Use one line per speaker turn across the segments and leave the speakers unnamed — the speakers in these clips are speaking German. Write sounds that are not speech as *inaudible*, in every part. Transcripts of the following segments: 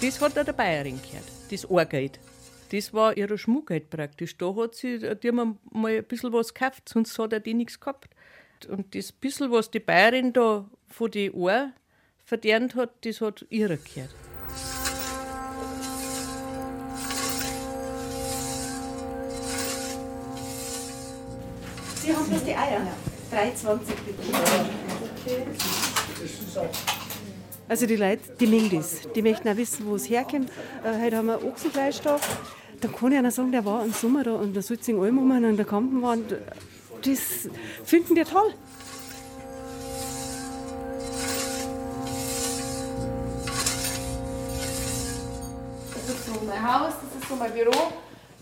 das hat auch der Bayerin gehört. Das Ohrgeld. Das war ihr Schmuckgeld praktisch. Da hat sie, die haben mal ein bisschen was gekauft, sonst hat er die nichts gehabt. Und das bisschen, was die Bayerin da von den Ohren verdient hat, das hat ihrer gehört.
Sie haben bloß die Eier. 3,20 bitte.
Also die Leute, die mögen das. Die möchten auch wissen, wo es herkommt. Äh, heute haben wir Ochsenfleisch da. Dann kann ich einer sagen, der war im Sommer da und der sitzt in Alm und in der Kampenwand. Das finden die toll.
Das ist so mein Haus, das ist so mein Büro.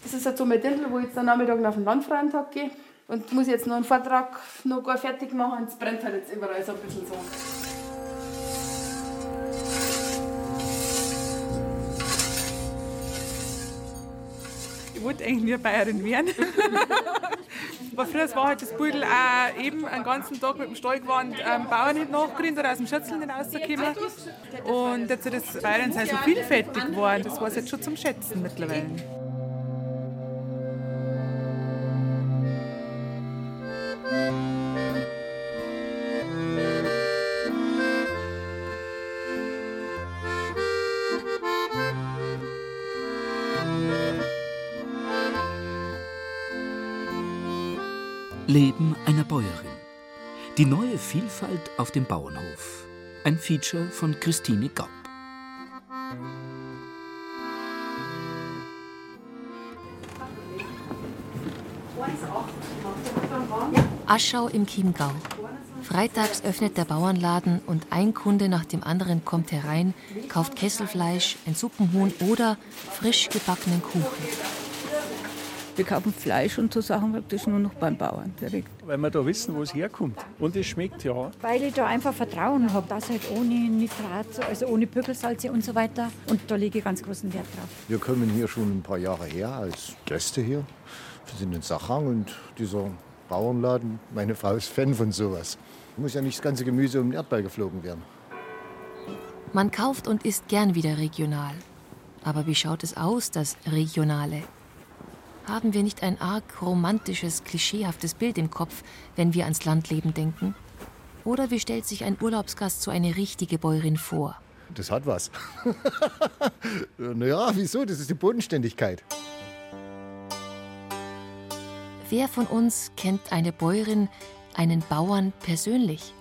Das ist so mein Dirndl, wo ich jetzt am Nachmittag auf den Landfrauentag gehe. Und muss jetzt noch einen Vortrag noch gar fertig machen. Es brennt halt jetzt überall so ein bisschen so.
Wollte eigentlich nie Bayerin werden. *laughs* Aber früher war halt das Beutel auch eben einen ganzen Tag mit dem Stall gewandt, ähm, Bauern nicht nachgerannt oder aus dem Schützel nicht rausgekommen. Und jetzt ist das Bayern so vielfältig geworden, das war es jetzt schon zum Schätzen mittlerweile.
Leben einer Bäuerin. Die neue Vielfalt auf dem Bauernhof. Ein Feature von Christine Gaub.
Aschau im Chiemgau. Freitags öffnet der Bauernladen und ein Kunde nach dem anderen kommt herein, kauft Kesselfleisch, ein Suppenhuhn oder frisch gebackenen Kuchen.
Wir kaufen Fleisch und so Sachen praktisch nur noch beim Bauern direkt.
Weil wir da wissen, wo es herkommt. Und es schmeckt ja.
Weil ich da einfach Vertrauen habe, dass halt ohne Nitrat, also ohne Pökelsalze und so weiter. Und da lege ich ganz großen Wert drauf.
Wir kommen hier schon ein paar Jahre her als Gäste hier. Wir sind in Sachang und dieser Bauernladen, meine Frau ist Fan von sowas. Muss ja nicht das ganze Gemüse um den Erdball geflogen werden.
Man kauft und isst gern wieder regional. Aber wie schaut es aus, das Regionale? Haben wir nicht ein arg romantisches, klischeehaftes Bild im Kopf, wenn wir ans Landleben denken? Oder wie stellt sich ein Urlaubsgast so eine richtige Bäuerin vor?
Das hat was. *laughs* naja, wieso? Das ist die Bodenständigkeit.
Wer von uns kennt eine Bäuerin, einen Bauern persönlich?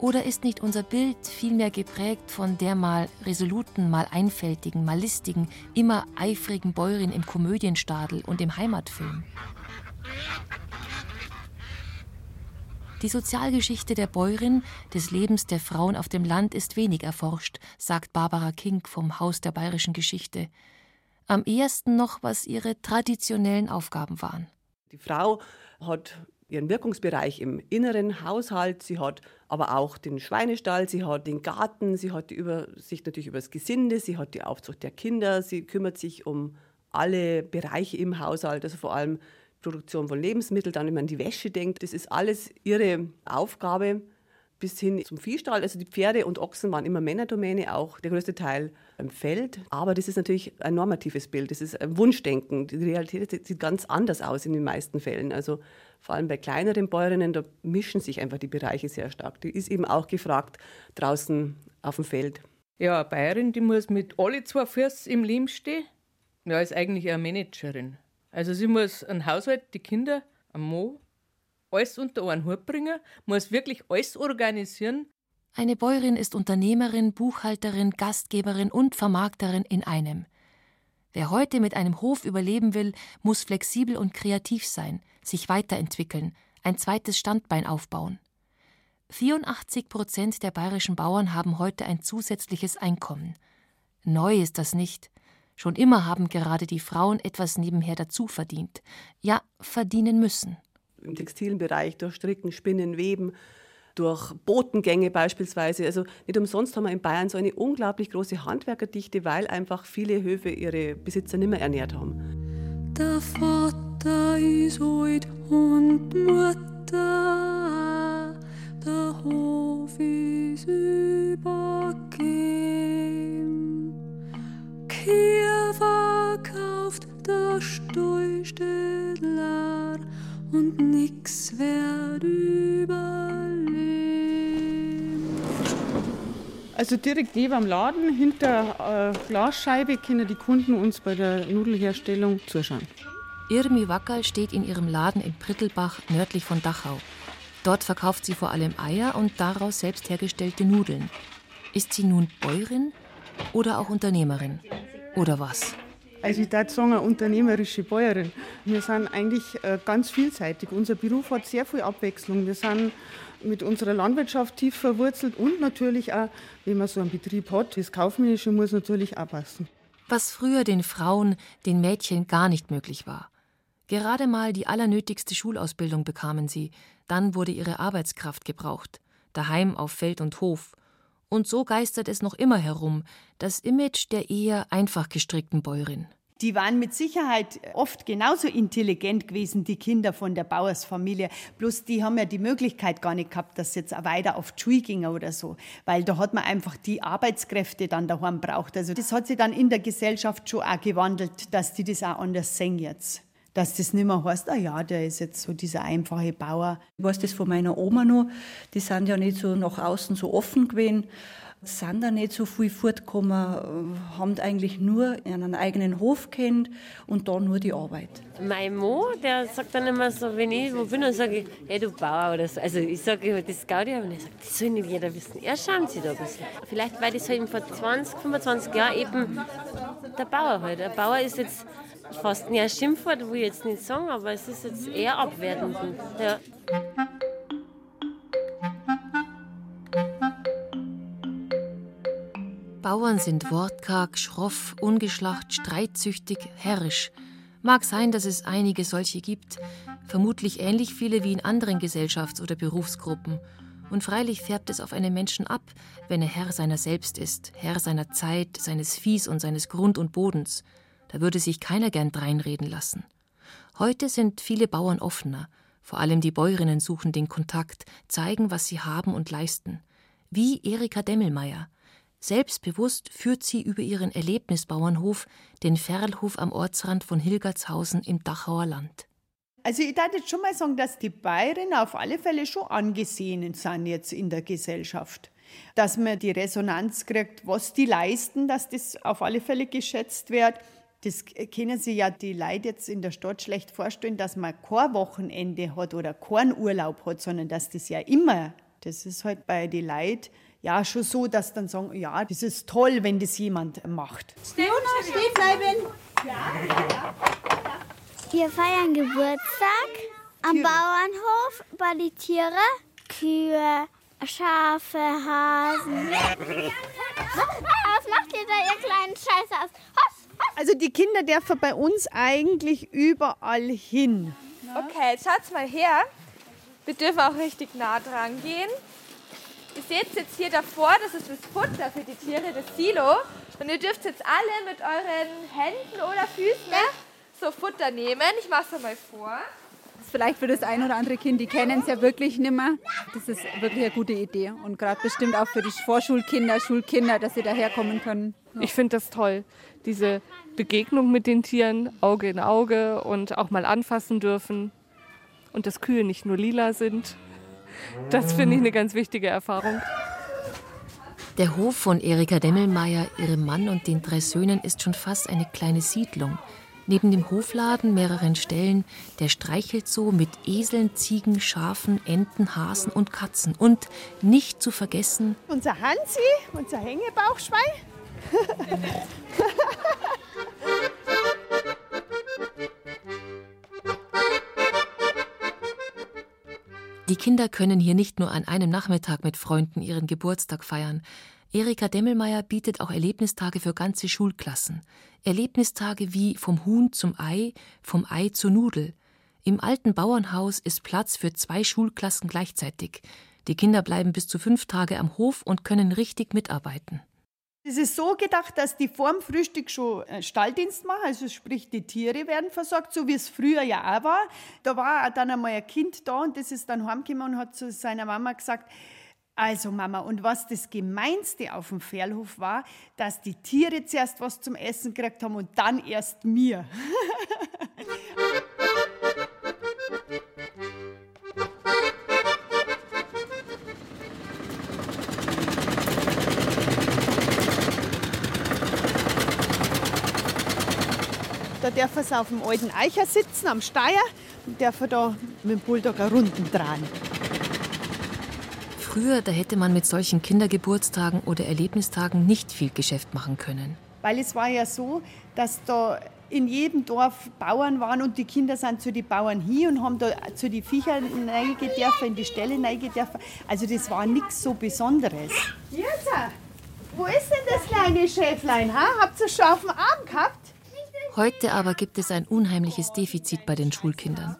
Oder ist nicht unser Bild vielmehr geprägt von der mal resoluten, mal einfältigen, mal listigen, immer eifrigen Bäuerin im Komödienstadel und im Heimatfilm? Die Sozialgeschichte der Bäuerin, des Lebens der Frauen auf dem Land ist wenig erforscht, sagt Barbara King vom Haus der bayerischen Geschichte. Am ehesten noch, was ihre traditionellen Aufgaben waren.
Die Frau hat ihren Wirkungsbereich im inneren Haushalt, sie hat aber auch den Schweinestall, sie hat den Garten, sie hat die Übersicht natürlich über das Gesinde, sie hat die Aufzucht der Kinder, sie kümmert sich um alle Bereiche im Haushalt, also vor allem Produktion von Lebensmitteln, dann wenn man an die Wäsche denkt, das ist alles ihre Aufgabe bis hin zum Viehstall. Also die Pferde und Ochsen waren immer Männerdomäne, auch der größte Teil im Feld. Aber das ist natürlich ein normatives Bild, das ist ein Wunschdenken. Die Realität sieht ganz anders aus in den meisten Fällen. Also vor allem bei kleineren Bäuerinnen, da mischen sich einfach die Bereiche sehr stark. Die ist eben auch gefragt draußen auf dem Feld.
Ja, eine Bayerin, die muss mit alle zwei Füßen im Leben stehen. Ja, ist eigentlich eine Managerin. Also sie muss einen Haushalt, die Kinder, ein Mo, alles unter einen Hut bringen, muss wirklich alles organisieren.
Eine Bäuerin ist Unternehmerin, Buchhalterin, Gastgeberin und Vermarkterin in einem. Wer heute mit einem Hof überleben will, muss flexibel und kreativ sein, sich weiterentwickeln, ein zweites Standbein aufbauen. 84 Prozent der bayerischen Bauern haben heute ein zusätzliches Einkommen. Neu ist das nicht. Schon immer haben gerade die Frauen etwas nebenher dazu verdient. Ja, verdienen müssen.
Im textilen Bereich durch Stricken, Spinnen, Weben, durch Botengänge beispielsweise. Also nicht umsonst haben wir in Bayern so eine unglaublich große Handwerkerdichte, weil einfach viele Höfe ihre Besitzer nicht mehr ernährt haben.
Der Vater ist alt und Mutter, der Hof ist übergeben. Kier verkauft, der Stall und nix wird überleben.
Also direkt neben dem Laden, hinter äh, Glasscheibe, können die Kunden uns bei der Nudelherstellung zuschauen.
Irmi Wackerl steht in ihrem Laden in Prittelbach nördlich von Dachau. Dort verkauft sie vor allem Eier und daraus selbst hergestellte Nudeln. Ist sie nun Bäuerin oder auch Unternehmerin? Oder was?
Also ich würde sagen, eine unternehmerische Bäuerin. Wir sind eigentlich äh, ganz vielseitig. Unser Beruf hat sehr viel Abwechslung. Wir sind mit unserer Landwirtschaft tief verwurzelt und natürlich auch, wenn man so einen Betrieb hat, das Kaufmännische muss natürlich auch passen.
Was früher den Frauen, den Mädchen gar nicht möglich war. Gerade mal die allernötigste Schulausbildung bekamen sie, dann wurde ihre Arbeitskraft gebraucht, daheim auf Feld und Hof. Und so geistert es noch immer herum, das Image der eher einfach gestrickten Bäuerin.
Die waren mit Sicherheit oft genauso intelligent gewesen, die Kinder von der Bauersfamilie. Bloß die haben ja die Möglichkeit gar nicht gehabt, dass sie jetzt auch weiter auf die Schule oder so. Weil da hat man einfach die Arbeitskräfte dann daheim braucht. Also das hat sich dann in der Gesellschaft schon auch gewandelt, dass die das auch anders sehen jetzt. Dass das nicht mehr heißt, ah ja, der ist jetzt so dieser einfache Bauer.
Ich weiß das von meiner Oma noch. Die sind ja nicht so nach außen so offen gewesen sind da nicht so viel fortgekommen, äh, haben eigentlich nur einen eigenen Hof kennt und da nur die Arbeit.
Mein Mo, der sagt dann immer so, wenn ich wo bin, dann sage ich, hey du Bauer oder so. Also ich sage das Gaudi, und er sagt, das soll nicht jeder wissen. Er schämt sich da ein bisschen. Vielleicht, weil das halt vor 20, 25 Jahren eben der Bauer halt. Der Bauer ist jetzt fast ein Schimpfwort, will ich jetzt nicht sagen, aber es ist jetzt eher abwertend. Ja.
Bauern sind wortkarg, schroff, ungeschlacht, streitsüchtig, herrisch. Mag sein, dass es einige solche gibt, vermutlich ähnlich viele wie in anderen Gesellschafts- oder Berufsgruppen. Und freilich färbt es auf einen Menschen ab, wenn er Herr seiner selbst ist, Herr seiner Zeit, seines Viehs und seines Grund und Bodens. Da würde sich keiner gern dreinreden lassen. Heute sind viele Bauern offener, vor allem die Bäuerinnen suchen den Kontakt, zeigen, was sie haben und leisten. Wie Erika Demmelmeier, Selbstbewusst führt sie über ihren Erlebnisbauernhof, den Ferlhof am Ortsrand von Hilgertshausen im Dachauer Land.
Also ich darf jetzt schon mal sagen, dass die Bayerinnen auf alle Fälle schon angesehen sind jetzt in der Gesellschaft. Dass man die Resonanz kriegt, was die leisten, dass das auf alle Fälle geschätzt wird. Das kennen sich ja die Leute jetzt in der Stadt schlecht vorstellen, dass man kein Wochenende hat oder keinen Urlaub hat, sondern dass das ja immer, das ist halt bei den Leuten ja schon so, dass dann sagen, ja, das ist toll, wenn das jemand macht.
Jona, steh bleiben. Wir feiern Geburtstag am
Tiere.
Bauernhof bei die Tiere. Kühe, Schafe, Hasen. *laughs* Was macht ihr da, ihr kleinen Scheiße aus?
Also die Kinder dürfen bei uns eigentlich überall hin.
Okay, jetzt schaut's mal her. Wir dürfen auch richtig nah dran gehen. Ihr seht jetzt hier davor, das ist das Futter für die Tiere, das Silo. Und ihr dürft jetzt alle mit euren Händen oder Füßen so Futter nehmen. Ich mache es mal vor.
Vielleicht für das ein oder andere Kind, die kennen es ja wirklich nicht mehr. Das ist wirklich eine gute Idee. Und gerade bestimmt auch für die Vorschulkinder, Schulkinder, dass sie daherkommen können.
Ich finde das toll, diese Begegnung mit den Tieren, Auge in Auge und auch mal anfassen dürfen. Und dass Kühe nicht nur lila sind. Das finde ich eine ganz wichtige Erfahrung.
Der Hof von Erika Demmelmeier, ihrem Mann und den drei Söhnen ist schon fast eine kleine Siedlung. Neben dem Hofladen mehreren Stellen der Streichelzoo mit Eseln, Ziegen, Schafen, Enten, Hasen und Katzen. Und nicht zu vergessen
Unser Hansi, unser Hängebauchschwein.
Die Kinder können hier nicht nur an einem Nachmittag mit Freunden ihren Geburtstag feiern. Erika Demmelmeier bietet auch Erlebnistage für ganze Schulklassen. Erlebnistage wie vom Huhn zum Ei, vom Ei zur Nudel. Im alten Bauernhaus ist Platz für zwei Schulklassen gleichzeitig. Die Kinder bleiben bis zu fünf Tage am Hof und können richtig mitarbeiten.
Es ist so gedacht, dass die vorm Frühstück schon äh, Stalldienst machen, also sprich die Tiere werden versorgt, so wie es früher ja auch war. Da war dann einmal ein Kind da und das ist dann heimgekommen und hat zu seiner Mama gesagt, also Mama, und was das Gemeinste auf dem Pferdhof war, dass die Tiere zuerst was zum Essen gekriegt haben und dann erst mir. Da dürfen sie auf dem alten Eicher sitzen, am Steier, und dürfen da mit dem Bulldog eine Runden drehen.
Früher, da hätte man mit solchen Kindergeburtstagen oder Erlebnistagen nicht viel Geschäft machen können.
Weil es war ja so, dass da in jedem Dorf Bauern waren und die Kinder sind zu den Bauern hin und haben da zu den Viechern dürfen, in die Ställe dürfen. Also das war nichts so Besonderes. Jetzt, wo ist denn das kleine Schäflein? Ha? Habt ihr schon auf dem Arm gehabt?
Heute aber gibt es ein unheimliches Defizit bei den Schulkindern.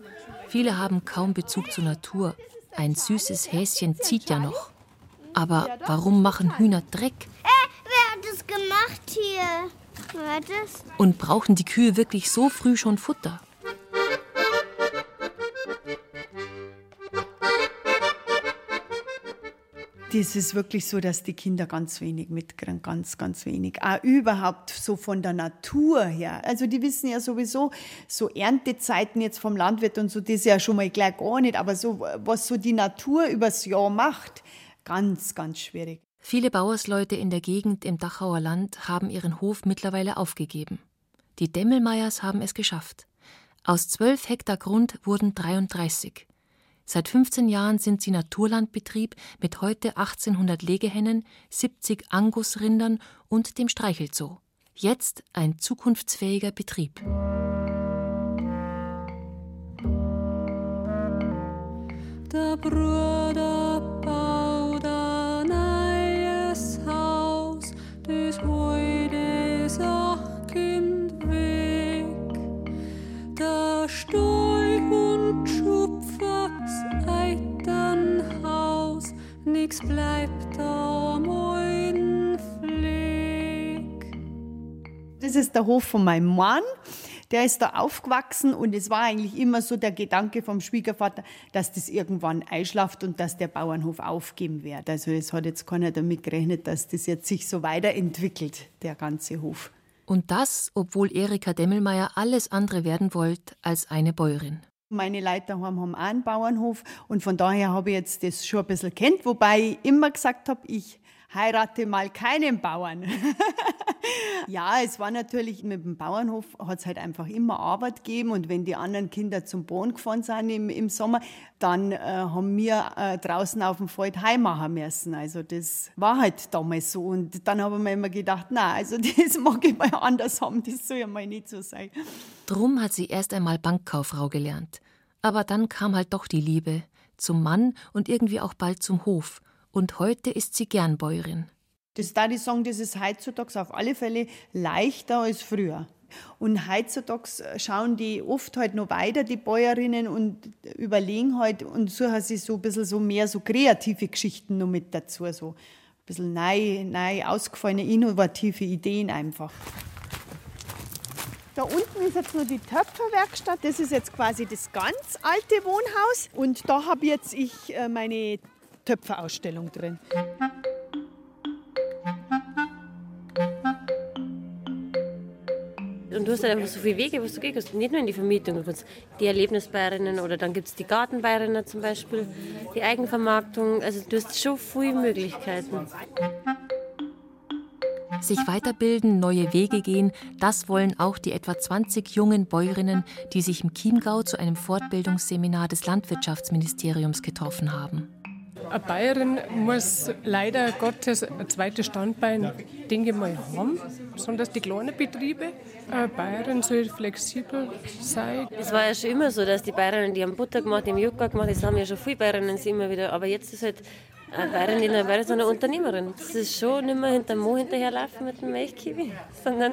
Viele haben kaum Bezug zur Natur. Ein süßes Häschen zieht ja noch. Aber warum machen Hühner Dreck?
Äh, wer hat das gemacht hier? Wer hat das?
Und brauchen die Kühe wirklich so früh schon Futter?
Das ist wirklich so, dass die Kinder ganz wenig mitkriegen, ganz, ganz wenig. Auch überhaupt so von der Natur her. Also die wissen ja sowieso, so Erntezeiten jetzt vom Landwirt und so, das ist ja schon mal gleich gar nicht. Aber so, was so die Natur übers Jahr macht, ganz, ganz schwierig.
Viele Bauersleute in der Gegend im Dachauer Land haben ihren Hof mittlerweile aufgegeben. Die Demmelmeiers haben es geschafft. Aus zwölf Hektar Grund wurden 33. Seit 15 Jahren sind sie Naturlandbetrieb mit heute 1800 Legehennen, 70 Angusrindern und dem Streichelzoo. Jetzt ein zukunftsfähiger Betrieb.
Der Bruder nix bleibt am alten Fleck.
Das ist der Hof von meinem Mann. Der ist da aufgewachsen und es war eigentlich immer so der Gedanke vom Schwiegervater, dass das irgendwann einschlaft und dass der Bauernhof aufgeben wird. Also es hat jetzt keiner damit gerechnet, dass das jetzt sich so weiterentwickelt, der ganze Hof.
Und das, obwohl Erika Demmelmeier alles andere werden wollte als eine Bäuerin.
Meine Leute daheim haben auch einen Bauernhof. Und von daher habe ich jetzt das schon ein bisschen kennt, wobei ich immer gesagt habe, ich heirate mal keinen Bauern. *laughs* ja, es war natürlich mit dem Bauernhof hat es halt einfach immer Arbeit gegeben und wenn die anderen Kinder zum Boden gefahren sind im, im Sommer, dann äh, haben wir äh, draußen auf dem Feld heim machen müssen. Also das war halt damals so und dann habe ich mir immer gedacht, na, also *laughs* das mag ich mal anders haben, das soll ja mal nicht so sein.
Drum hat sie erst einmal Bankkauffrau gelernt. Aber dann kam halt doch die Liebe zum Mann und irgendwie auch bald zum Hof. Und heute ist sie gern Bäuerin.
Das da ich sagen, das ist heutzutage auf alle Fälle leichter als früher. Und heutzutage schauen die oft halt noch weiter, die Bäuerinnen, und überlegen halt und suchen sich so ein bisschen so mehr so kreative Geschichten noch mit dazu. So ein bisschen neu, neu ausgefallene, innovative Ideen einfach. Da unten ist jetzt nur die Töpferwerkstatt. Das ist jetzt quasi das ganz alte Wohnhaus. Und da habe jetzt ich äh, meine Töpferausstellung drin.
Und du hast halt einfach so viele Wege, was du gehen kannst. Nicht nur in die Vermietung, du kannst die Erlebnisbayerinnen oder dann gibt es die Gartenbayerinnen zum Beispiel, die Eigenvermarktung. Also du hast schon viele Möglichkeiten.
Sich weiterbilden, neue Wege gehen, das wollen auch die etwa 20 jungen Bäuerinnen, die sich im Chiemgau zu einem Fortbildungsseminar des Landwirtschaftsministeriums getroffen haben.
Eine Bayerin muss leider Gottes ein zweites Standbein, denke ich mal, haben, besonders die kleinen Betriebe. Eine Bayerin soll flexibel sein.
Es war ja schon immer so, dass die Bayerinnen, die haben Butter gemacht, die haben Joghurt gemacht, das haben ja schon viele Bayerinnen immer wieder. Aber jetzt ist halt Bäuerin in einer Bäuerin, sondern eine Unternehmerin. Das ist schon nicht mehr hinter dem Mo hinterherlaufen mit dem Milchkiwi, sondern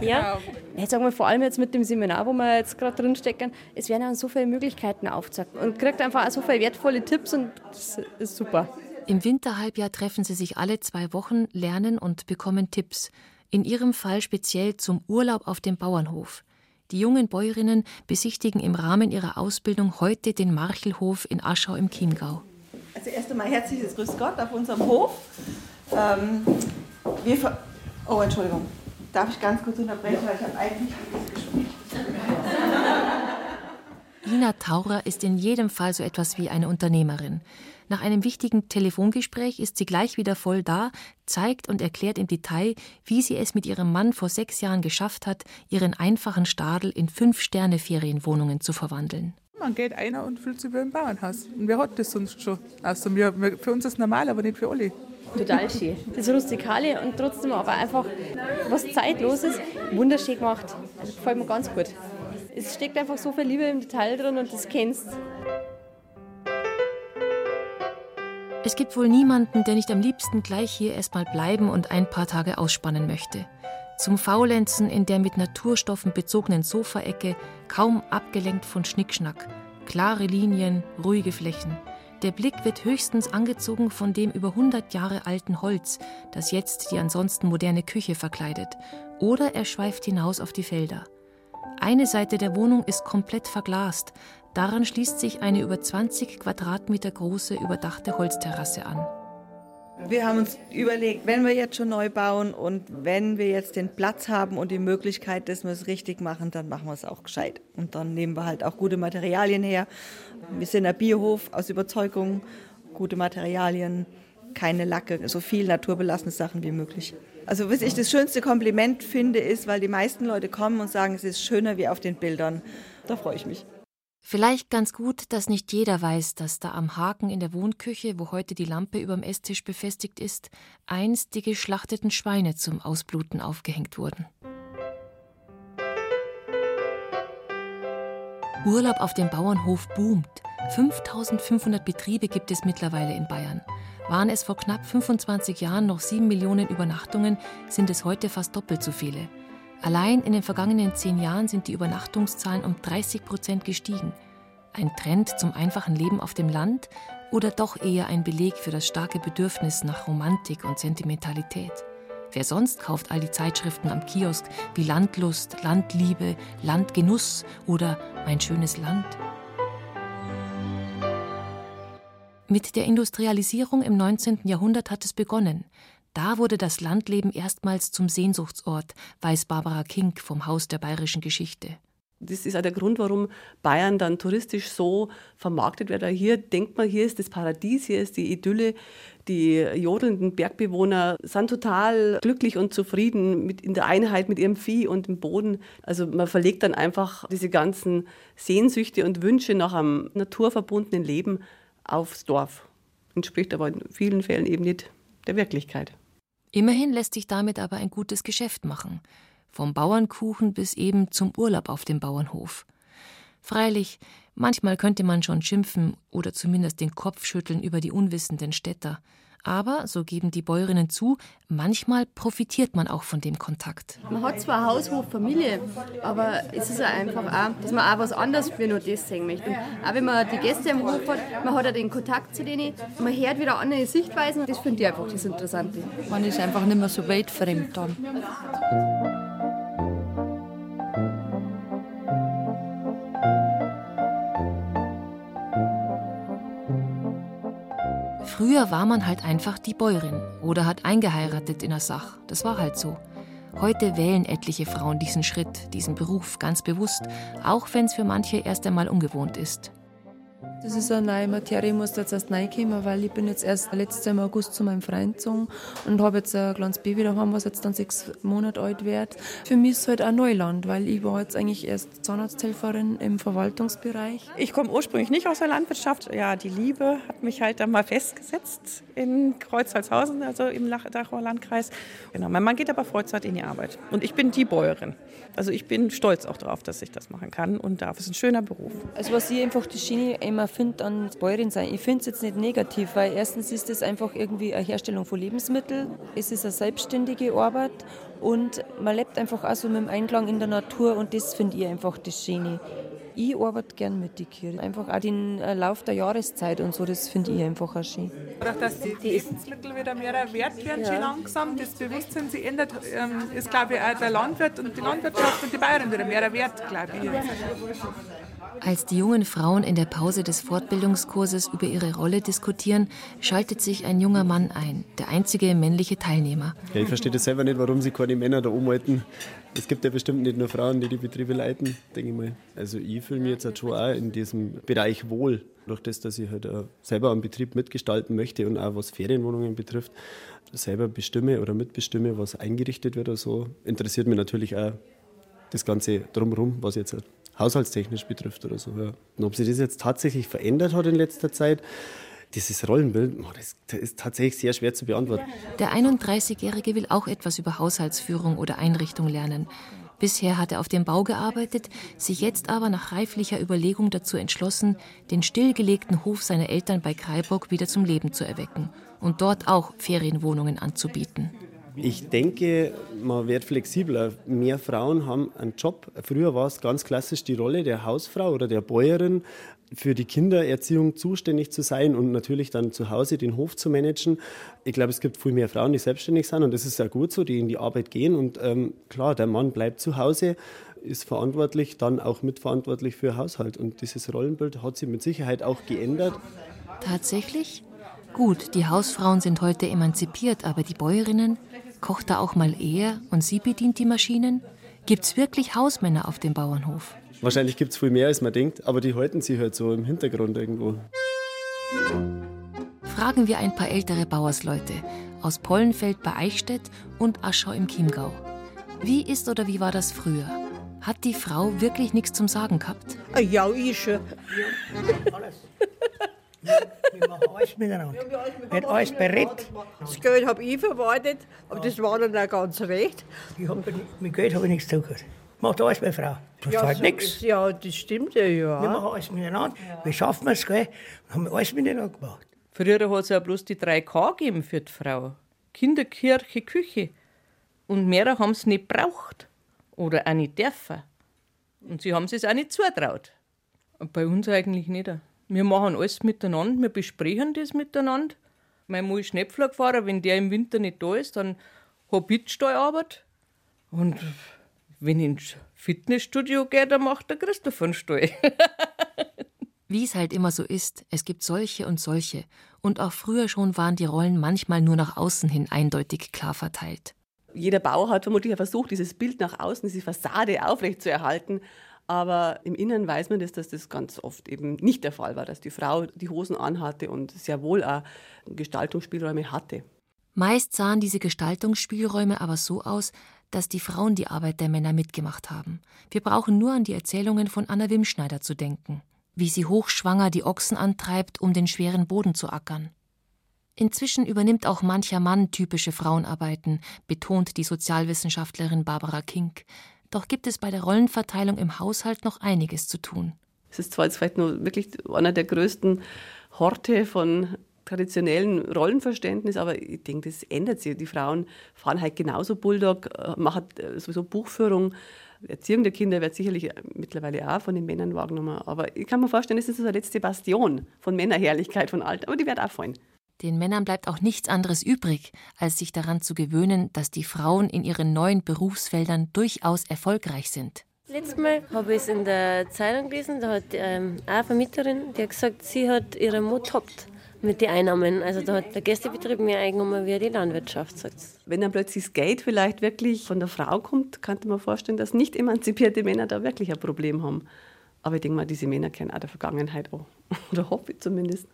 ja.
Jetzt sagen wir vor allem jetzt mit dem Seminar, wo wir jetzt gerade drin stecken, es werden auch so viele Möglichkeiten aufgezeigt und kriegt einfach auch so viele wertvolle Tipps und das ist super.
Im Winterhalbjahr treffen sie sich alle zwei Wochen, lernen und bekommen Tipps. In ihrem Fall speziell zum Urlaub auf dem Bauernhof. Die jungen Bäuerinnen besichtigen im Rahmen ihrer Ausbildung heute den Marchelhof in Aschau im Chiemgau.
Also erst einmal herzliches Grüß Gott auf unserem Hof. Ähm, wir ver oh, Entschuldigung. Darf ich ganz kurz unterbrechen, weil ich habe eigentlich
Ina Taurer ist in jedem Fall so etwas wie eine Unternehmerin. Nach einem wichtigen Telefongespräch ist sie gleich wieder voll da, zeigt und erklärt im Detail, wie sie es mit ihrem Mann vor sechs Jahren geschafft hat, ihren einfachen Stadel in Fünf-Sterne-Ferienwohnungen zu verwandeln.
Man geht einer und fühlt sich wie im Bauernhaus. Und wer hat das sonst schon? Also wir, für uns ist es normal, aber nicht für alle.
Total schön. Das Rustikale und trotzdem aber einfach was Zeitloses, wunderschön gemacht. Also gefällt mir ganz gut. Es steckt einfach so viel Liebe im Detail drin und das kennst.
Es gibt wohl niemanden, der nicht am liebsten gleich hier erstmal bleiben und ein paar Tage ausspannen möchte. Zum Faulenzen in der mit Naturstoffen bezogenen Sofaecke, kaum abgelenkt von Schnickschnack. Klare Linien, ruhige Flächen. Der Blick wird höchstens angezogen von dem über 100 Jahre alten Holz, das jetzt die ansonsten moderne Küche verkleidet. Oder er schweift hinaus auf die Felder. Eine Seite der Wohnung ist komplett verglast. Daran schließt sich eine über 20 Quadratmeter große überdachte Holzterrasse an.
Wir haben uns überlegt, wenn wir jetzt schon neu bauen und wenn wir jetzt den Platz haben und die Möglichkeit, dass wir es richtig machen, dann machen wir es auch gescheit. Und dann nehmen wir halt auch gute Materialien her. Wir sind ein Biohof aus Überzeugung, gute Materialien, keine Lacke, so viel naturbelassene Sachen wie möglich. Also was ich das schönste Kompliment finde, ist, weil die meisten Leute kommen und sagen, es ist schöner wie auf den Bildern. Da freue ich mich.
Vielleicht ganz gut, dass nicht jeder weiß, dass da am Haken in der Wohnküche, wo heute die Lampe überm Esstisch befestigt ist, einst die geschlachteten Schweine zum Ausbluten aufgehängt wurden. Urlaub auf dem Bauernhof boomt. 5500 Betriebe gibt es mittlerweile in Bayern. Waren es vor knapp 25 Jahren noch 7 Millionen Übernachtungen, sind es heute fast doppelt so viele. Allein in den vergangenen zehn Jahren sind die Übernachtungszahlen um 30 Prozent gestiegen. Ein Trend zum einfachen Leben auf dem Land oder doch eher ein Beleg für das starke Bedürfnis nach Romantik und Sentimentalität? Wer sonst kauft all die Zeitschriften am Kiosk wie Landlust, Landliebe, Landgenuss oder Mein schönes Land? Mit der Industrialisierung im 19. Jahrhundert hat es begonnen. Da wurde das Landleben erstmals zum Sehnsuchtsort, weiß Barbara King vom Haus der bayerischen Geschichte.
Das ist auch der Grund, warum Bayern dann touristisch so vermarktet wird. Hier denkt man, hier ist das Paradies, hier ist die Idylle. Die jodelnden Bergbewohner sind total glücklich und zufrieden mit, in der Einheit mit ihrem Vieh und dem Boden. Also man verlegt dann einfach diese ganzen Sehnsüchte und Wünsche nach einem naturverbundenen Leben aufs Dorf. Entspricht aber in vielen Fällen eben nicht der Wirklichkeit.
Immerhin lässt sich damit aber ein gutes Geschäft machen. Vom Bauernkuchen bis eben zum Urlaub auf dem Bauernhof. Freilich, manchmal könnte man schon schimpfen oder zumindest den Kopf schütteln über die unwissenden Städter. Aber, so geben die Bäuerinnen zu, manchmal profitiert man auch von dem Kontakt.
Man hat zwar Haus, Hof, Familie, aber es ist ja einfach auch, dass man auch was anderes wie nur das sehen möchte. Und auch wenn man die Gäste im Hof hat, man hat ja den Kontakt zu denen, man hört wieder andere Sichtweisen. Das finde ich einfach das Interessante.
Man ist einfach nicht mehr so weltfremd dann.
Früher war man halt einfach die Bäuerin oder hat eingeheiratet in der Sach. Das war halt so. Heute wählen etliche Frauen diesen Schritt, diesen Beruf ganz bewusst, auch wenn es für manche erst einmal ungewohnt ist.
Das ist eine neue Materie, ich muss jetzt erst reinkommen, weil ich bin jetzt erst letztes Jahr im August zu meinem Freund gezogen und habe jetzt ein kleines Baby daheim, was jetzt dann sechs Monate alt wird. Für mich ist es halt auch Neuland, weil ich war jetzt eigentlich erst Zahnarzthelferin im Verwaltungsbereich.
Ich komme ursprünglich nicht aus der Landwirtschaft. Ja, die Liebe hat mich halt dann mal festgesetzt in Kreuzholzhausen, also im Dachauer Landkreis. Genau, mein Mann geht aber Vollzeit in die Arbeit und ich bin die Bäuerin. Also ich bin stolz auch darauf, dass ich das machen kann und darf. Es ist ein schöner Beruf.
Also was ich einfach die Schiene immer
finde an Bäuerin sein. Ich finde es jetzt nicht negativ, weil erstens ist es einfach irgendwie eine Herstellung von Lebensmitteln. Es ist eine selbstständige Arbeit und man lebt einfach auch so mit dem Einklang in der Natur und das finde ich einfach das Schöne. Ich arbeite gern mit den Tieren. Einfach auch den äh, Lauf der Jahreszeit und so, das finde ich einfach auch schön.
Oder dass die Lebensmittel wieder mehr wert werden,
Ja.
schon langsam. Das Bewusstsein sich ändert, ähm, ist, glaube ich, auch der Landwirt und die Landwirtschaft und die Bayern wieder mehr wert, glaube ich.
Als die jungen Frauen in der Pause des Fortbildungskurses über ihre Rolle diskutieren, schaltet sich ein junger Mann ein, der einzige männliche Teilnehmer.
Ja, ich verstehe das selber nicht, warum sie keine Männer da umhalten. Es gibt ja bestimmt nicht nur Frauen, die die Betriebe leiten, denke ich mal. Also ich fühle mich jetzt halt schon auch in diesem Bereich wohl, durch das, dass ich halt selber am Betrieb mitgestalten möchte und auch was Ferienwohnungen betrifft, selber bestimme oder mitbestimme, was eingerichtet wird oder so. Interessiert mich natürlich auch das Ganze drumherum, was jetzt haushaltstechnisch betrifft oder so. Ja. Und ob sich das jetzt tatsächlich verändert hat in letzter Zeit, dieses Rollenbild, das, das ist tatsächlich sehr schwer zu beantworten.
Der 31-Jährige will auch etwas über Haushaltsführung oder Einrichtung lernen. Bisher hat er auf dem Bau gearbeitet, sich jetzt aber nach reiflicher Überlegung dazu entschlossen, den stillgelegten Hof seiner Eltern bei Kreiburg wieder zum Leben zu erwecken und dort auch Ferienwohnungen anzubieten.
Ich denke, man wird flexibler. Mehr Frauen haben einen Job. Früher war es ganz klassisch die Rolle der Hausfrau oder der Bäuerin, für die Kindererziehung zuständig zu sein und natürlich dann zu Hause den Hof zu managen. Ich glaube, es gibt viel mehr Frauen, die selbstständig sind und das ist ja gut so, die in die Arbeit gehen. Und ähm, klar, der Mann bleibt zu Hause, ist verantwortlich, dann auch mitverantwortlich für Haushalt. Und dieses Rollenbild hat sich mit Sicherheit auch geändert.
Tatsächlich? Gut, die Hausfrauen sind heute emanzipiert, aber die Bäuerinnen? Kocht da auch mal er und sie bedient die Maschinen? Gibt's wirklich Hausmänner auf dem Bauernhof?
Wahrscheinlich gibt es viel mehr, als man denkt, aber die halten sich halt so im Hintergrund irgendwo.
Fragen wir ein paar ältere Bauersleute aus Pollenfeld bei Eichstätt und Aschau im Chiemgau. Wie ist oder wie war das früher? Hat die Frau wirklich nichts zum Sagen gehabt?
Ja, ich schon. *laughs* Alles. Wir machen alles miteinander. Wird alles berät. Das Geld habe ich verwaltet, aber das war dann auch ganz recht. Ich hab, mit Geld habe ich nichts zu tun. Macht alles meine Frau. Das
Ja,
ja, halt
so
nichts.
ja, das stimmt ja, ja.
Wir machen alles miteinander. Wir schaffen es, gell? Haben wir alles miteinander gemacht.
Früher hat es ja bloß die 3K gegeben für die Frau. Kinder, Kirche, Küche. Und mehr haben sie nicht braucht. Oder auch nicht dürfen. Und sie haben es auch nicht zutraut. Bei uns eigentlich nicht. Wir machen alles miteinander, wir besprechen das miteinander. Mein Mann ist Schnepflerfahrer, wenn der im Winter nicht da ist, dann habe ich die Stallarbeit. Und wenn ich ins Fitnessstudio gehe, dann macht der Christoph einen Stall. *laughs*
Wie es halt immer so ist, es gibt solche und solche. Und auch früher schon waren die Rollen manchmal nur nach außen hin eindeutig klar verteilt.
Jeder Bauer hat vermutlich versucht, dieses Bild nach außen, diese Fassade aufrechtzuerhalten. Aber im Inneren weiß man das, dass das ganz oft eben nicht der Fall war, dass die Frau die Hosen anhatte und sehr wohl auch Gestaltungsspielräume hatte.
Meist sahen diese Gestaltungsspielräume aber so aus, dass die Frauen die Arbeit der Männer mitgemacht haben. Wir brauchen nur an die Erzählungen von Anna Wimschneider zu denken, wie sie hochschwanger die Ochsen antreibt, um den schweren Boden zu ackern. Inzwischen übernimmt auch mancher Mann typische Frauenarbeiten, betont die Sozialwissenschaftlerin Barbara Kink. Doch gibt es bei der Rollenverteilung im Haushalt noch einiges zu tun.
Es ist zwar jetzt vielleicht nur wirklich einer der größten Horte von traditionellen Rollenverständnis, aber ich denke, das ändert sich. Die Frauen fahren halt genauso Bulldog, äh, machen äh, sowieso Buchführung. Erziehung der Kinder wird sicherlich mittlerweile auch von den Männern wahrgenommen. Aber ich kann mir vorstellen, das ist so eine letzte Bastion von Männerherrlichkeit von alt. Aber die wird auch fallen.
Den Männern bleibt auch nichts anderes übrig, als sich daran zu gewöhnen, dass die Frauen in ihren neuen Berufsfeldern durchaus erfolgreich sind.
Letztes Mal habe ich es in der Zeitung gelesen, da hat ähm, eine Vermieterin, die hat gesagt, sie hat ihre Mut toppt mit den Einnahmen. Also da hat der Gästebetrieb mehr eingenommen wie die Landwirtschaft. Sagt's.
Wenn dann plötzlich das Geld vielleicht wirklich von der Frau kommt, könnte man vorstellen, dass nicht emanzipierte Männer da wirklich ein Problem haben. Aber ich denke mal, diese Männer kennen auch der Vergangenheit auch. *laughs* Oder hoffe ich zumindest.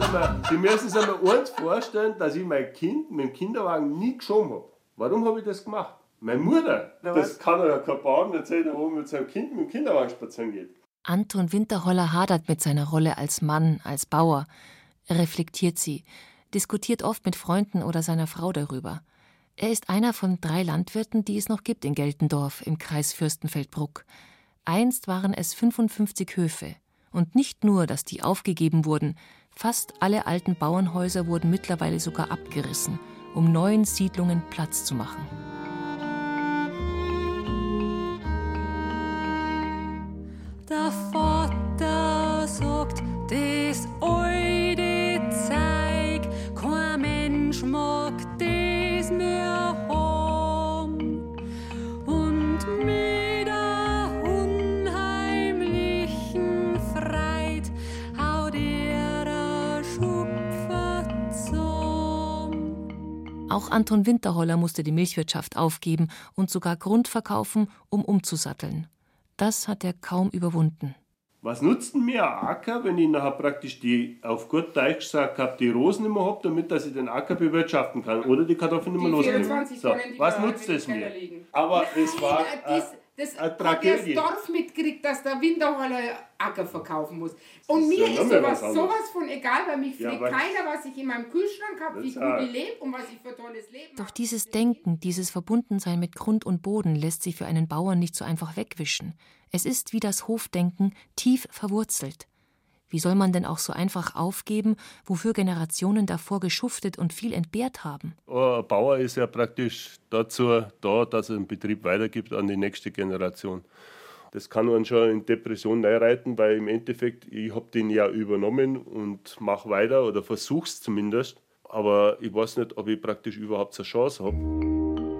Einmal, Sie müssen sich einmal eins vorstellen, dass ich mein Kind mit dem Kinderwagen nie geschoben habe. Warum habe ich das gemacht? Meine Mutter, das kann ja kein Bauern erzählen, oben mit seinem Kind mit dem Kinderwagen spazieren geht.
Anton Winterholler hadert mit seiner Rolle als Mann, als Bauer. reflektiert sie, diskutiert oft mit Freunden oder seiner Frau darüber. Er ist einer von drei Landwirten, die es noch gibt in Geltendorf im Kreis Fürstenfeldbruck. Einst waren es 55 Höfe. Und nicht nur, dass die aufgegeben wurden, fast alle alten Bauernhäuser wurden mittlerweile sogar abgerissen, um neuen Siedlungen Platz zu machen. Auch Anton Winterholler musste die Milchwirtschaft aufgeben und sogar Grund verkaufen, um umzusatteln. Das hat er kaum überwunden.
Was nutzt denn mir ein Acker, wenn ich nachher praktisch die, auf gut Deutsch gesagt habe, die Rosen immer habe, damit dass ich den Acker bewirtschaften kann oder die Kartoffeln immer losnehmen? So, was nutzt es mir? Aber *laughs* es war äh,
Das hat das Dorf mitgekriegt, dass der Winterholler Acker verkaufen muss. Und
ist
mir
ja
ist sowas, sowas von egal, weil mich
Ja,
fragt
aber-
keiner, was ich in meinem Kühlschrank habe, wie
Das
gut ich lebe und was ich für tolles Leben
Doch dieses Denken, dieses Verbundensein mit Grund und Boden lässt sich für einen Bauern nicht so einfach wegwischen. Es ist wie das Hofdenken tief verwurzelt. Wie soll man denn auch so einfach aufgeben, wofür Generationen davor geschuftet und viel entbehrt haben?
Ein Bauer ist ja praktisch dazu da, dass er den Betrieb weitergibt an die nächste Generation. Das kann man schon in Depression reinreiten, weil im Endeffekt, ich habe den ja übernommen und mache weiter oder versuche es zumindest. Aber ich weiß nicht, ob ich praktisch überhaupt eine Chance habe.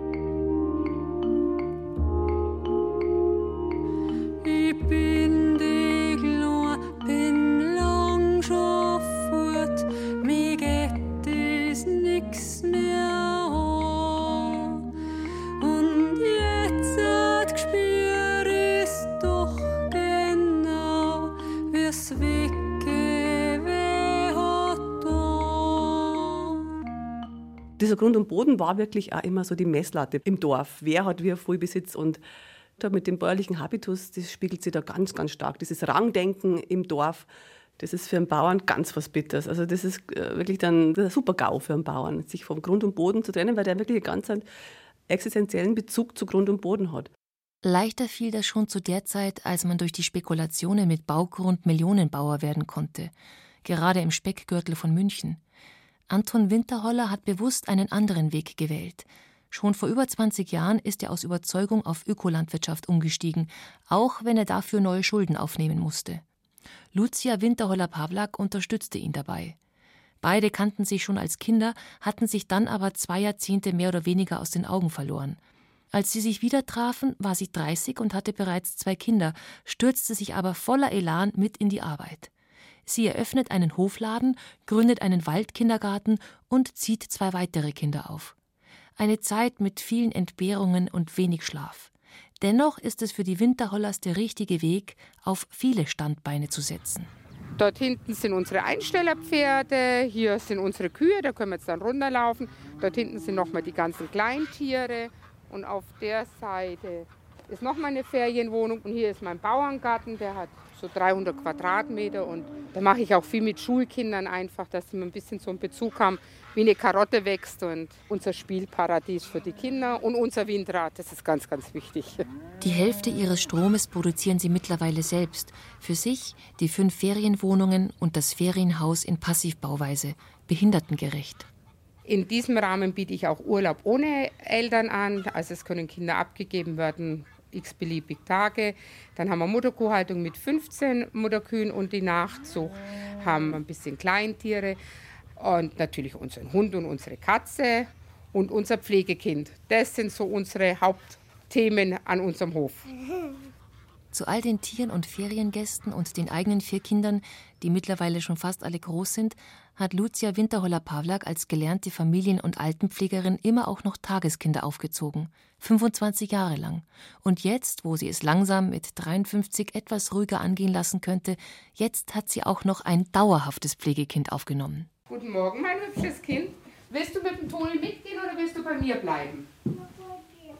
Grund und Boden war wirklich auch immer so die Messlatte im Dorf. Wer hat wie viel Besitz und da mit dem bäuerlichen Habitus, das spiegelt sich da ganz, ganz stark. Dieses Rangdenken im Dorf, das ist für einen Bauern ganz was Bitters. Also das ist äh, wirklich dann der Super-GAU für einen Bauern, sich vom Grund und Boden zu trennen, weil der wirklich einen ganz existenziellen Bezug zu Grund und Boden hat.
Leichter fiel das schon zu der Zeit, als man durch die Spekulationen mit Baugrund Millionenbauer werden konnte, gerade im Speckgürtel von München. Anton Winterholler hat bewusst einen anderen Weg gewählt. Schon vor über 20 Jahren ist er aus Überzeugung auf Ökolandwirtschaft umgestiegen, auch wenn er dafür neue Schulden aufnehmen musste. Lucia Winterholler-Pawlak unterstützte ihn dabei. Beide kannten sich schon als Kinder, hatten sich dann aber zwei Jahrzehnte mehr oder weniger aus den Augen verloren. Als sie sich wieder trafen, war sie 30 und hatte bereits zwei Kinder, stürzte sich aber voller Elan mit in die Arbeit. Sie eröffnet einen Hofladen, gründet einen Waldkindergarten und zieht zwei weitere Kinder auf. Eine Zeit mit vielen Entbehrungen und wenig Schlaf. Dennoch ist es für die Winterhollers der richtige Weg, auf viele Standbeine zu setzen.
Dort hinten sind unsere Einstellerpferde, hier sind unsere Kühe, da können wir jetzt dann runterlaufen. Dort hinten sind nochmal die ganzen Kleintiere und auf der Seite ist nochmal eine Ferienwohnung und hier ist mein Bauerngarten, der hat so 300 Quadratmeter und da mache ich auch viel mit Schulkindern einfach, dass sie ein bisschen so einen Bezug haben, wie eine Karotte wächst und unser Spielparadies für die Kinder und unser Windrad, das ist ganz, ganz wichtig.
Die Hälfte ihres Stromes produzieren sie mittlerweile selbst. Für sich, die fünf Ferienwohnungen und das Ferienhaus in Passivbauweise, behindertengerecht.
In diesem Rahmen biete ich auch Urlaub ohne Eltern an. Also es können Kinder abgegeben werden, x beliebig Tage. Dann haben wir Mutterkuhhaltung mit 15 Mutterkühen und die Nachzucht. Haben ein bisschen Kleintiere und natürlich unseren Hund und unsere Katze und unser Pflegekind. Das sind so unsere Hauptthemen an unserem Hof. *laughs*
Zu all den Tieren und Feriengästen und den eigenen vier Kindern, die mittlerweile schon fast alle groß sind, hat Lucia Winterholler-Pawlak als gelernte Familien- und Altenpflegerin immer auch noch Tageskinder aufgezogen. 25 Jahre lang. Und jetzt, wo sie es langsam mit 53 etwas ruhiger angehen lassen könnte, jetzt hat sie auch noch ein dauerhaftes Pflegekind aufgenommen.
Guten Morgen, mein hübsches Kind. Willst du mit dem Toni mitgehen oder willst du bei mir bleiben?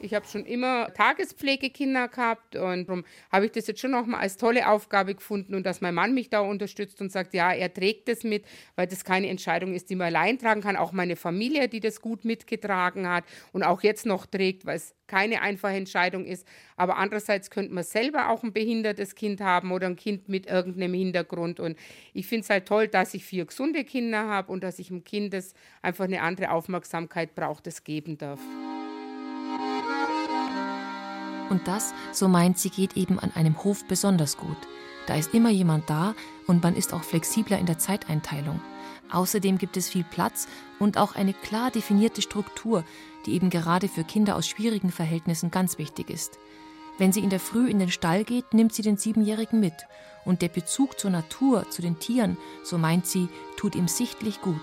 Ich habe schon immer Tagespflegekinder gehabt und darum habe ich das jetzt schon nochmal als tolle Aufgabe gefunden und dass mein Mann mich da unterstützt und sagt, ja, er trägt das mit, weil das keine Entscheidung ist, die man allein tragen kann. Auch meine Familie, die das gut mitgetragen hat und auch jetzt noch trägt, weil es keine einfache Entscheidung ist. Aber andererseits könnte man selber auch ein behindertes Kind haben oder ein Kind mit irgendeinem Hintergrund. Und ich finde es halt toll, dass ich vier gesunde Kinder habe und dass ich dem Kind das einfach eine andere Aufmerksamkeit braucht, das geben darf.
Und das, so meint sie, geht eben an einem Hof besonders gut. Da ist immer jemand da und man ist auch flexibler in der Zeiteinteilung. Außerdem gibt es viel Platz und auch eine klar definierte Struktur, die eben gerade für Kinder aus schwierigen Verhältnissen ganz wichtig ist. Wenn sie in der Früh in den Stall geht, nimmt sie den Siebenjährigen mit. Und der Bezug zur Natur, zu den Tieren, so meint sie, tut ihm sichtlich gut.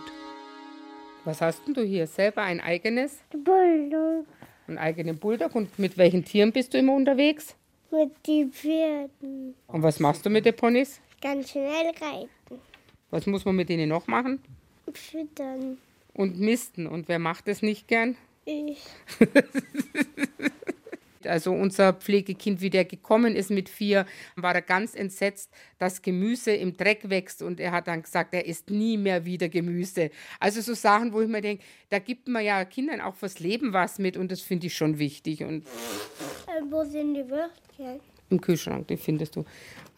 Was hast denn du hier? Selber ein eigenes?
Bulldog.
Einen eigenen Bulldog. Und mit welchen Tieren bist du immer unterwegs?
Mit den Pferden.
Und was machst du mit den Ponys?
Ganz schnell reiten.
Was muss man mit denen noch machen?
Füttern.
Und misten. Und wer macht das nicht gern?
Ich. *laughs*
Also unser Pflegekind, wie der gekommen ist mit vier, war er ganz entsetzt, dass Gemüse im Dreck wächst und er hat dann gesagt, er isst nie mehr wieder Gemüse. Also so Sachen, wo ich mir denke, da gibt man ja Kindern auch fürs Leben was mit und das finde ich schon wichtig. Und
Äh, wo sind die Würstchen?
im Kühlschrank, die findest du.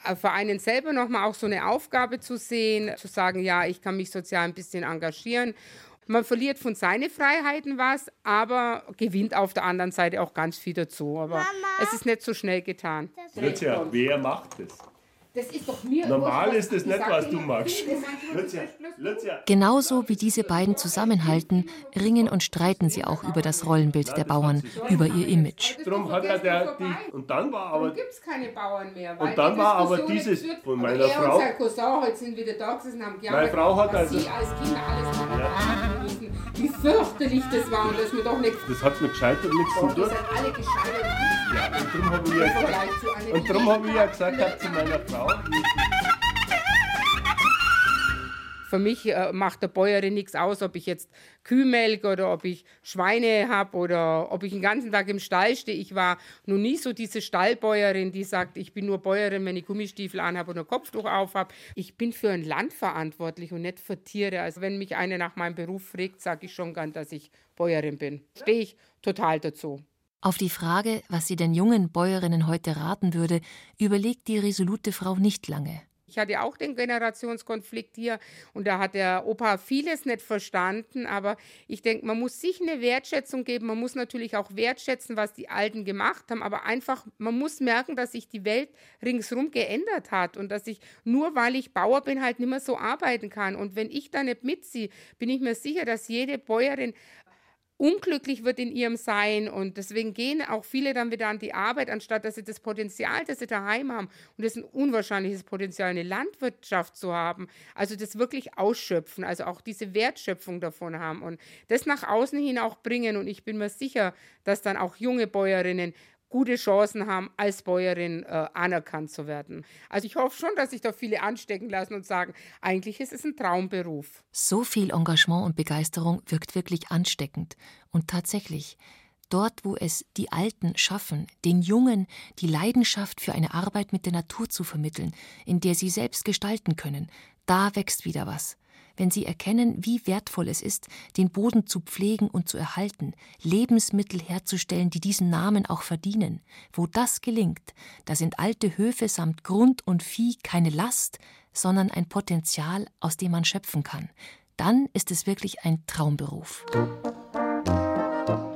Äh, Für einen selber nochmal auch so eine Aufgabe zu sehen, zu sagen, ja, ich kann mich sozial ein bisschen engagieren. Man verliert von seinen Freiheiten was, aber gewinnt auf der anderen Seite auch ganz viel dazu. Aber es ist nicht so schnell getan.
Lucia, wer macht das?
Das ist doch mir.
Normal ist das nicht, was du magst.
Genauso wie diese beiden zusammenhalten, ringen und streiten sie auch über das Rollenbild der Bauern, über ihr Image.
Drum hat er der, die, und dann war aber,
gibt es keine Bauern mehr.
und dann war aber dieses von meiner
er
Frau,
gearbeitet,
Frau hat also-
sie als Kinder alles machen müssen. Wie fürchterlich das war und dass wir doch nicht...
das hat mir gescheitert nichts zu tun. Ja, und darum habe ich, ja gesagt- ich ja zu meiner Frau,
Für mich äh, macht der Bäuerin nichts aus, ob ich jetzt Kühe melke oder ob ich Schweine habe oder ob ich den ganzen Tag im Stall stehe. Ich war noch nie so diese Stallbäuerin, die sagt, ich bin nur Bäuerin, wenn ich Gummistiefel anhabe und ein Kopftuch aufhab. Ich bin für ein Land verantwortlich und nicht für Tiere. Also wenn mich einer nach meinem Beruf fragt, sage ich schon gern, dass ich Bäuerin bin. Stehe ich total dazu.
Auf die Frage, was sie den jungen Bäuerinnen heute raten würde, überlegt die resolute Frau nicht lange.
Ich hatte auch den Generationskonflikt hier und da hat der Opa vieles nicht verstanden, aber ich denke, man muss sich eine Wertschätzung geben, man muss natürlich auch wertschätzen, was die Alten gemacht haben, aber einfach, man muss merken, dass sich die Welt ringsherum geändert hat und dass ich nur, weil ich Bauer bin, halt nicht mehr so arbeiten kann. Und wenn ich da nicht mitziehe, bin ich mir sicher, dass jede Bäuerin unglücklich wird in ihrem Sein. Und deswegen gehen auch viele dann wieder an die Arbeit, anstatt dass sie das Potenzial, das sie daheim haben und das ist ein unwahrscheinliches Potenzial, eine Landwirtschaft zu haben, also das wirklich ausschöpfen, also auch diese Wertschöpfung davon haben und das nach außen hin auch bringen. Und ich bin mir sicher, dass dann auch junge Bäuerinnen gute Chancen haben, als Bäuerin äh, anerkannt zu werden. Also ich hoffe schon, dass sich da viele anstecken lassen und sagen, eigentlich ist es ein Traumberuf.
So viel Engagement und Begeisterung wirkt wirklich ansteckend. Und tatsächlich, dort, wo es die Alten schaffen, den Jungen die Leidenschaft für eine Arbeit mit der Natur zu vermitteln, in der sie selbst gestalten können, da wächst wieder was. Wenn sie erkennen, wie wertvoll es ist, den Boden zu pflegen und zu erhalten, Lebensmittel herzustellen, die diesen Namen auch verdienen, wo das gelingt, da sind alte Höfe samt Grund und Vieh keine Last, sondern ein Potenzial, aus dem man schöpfen kann. Dann ist es wirklich ein Traumberuf.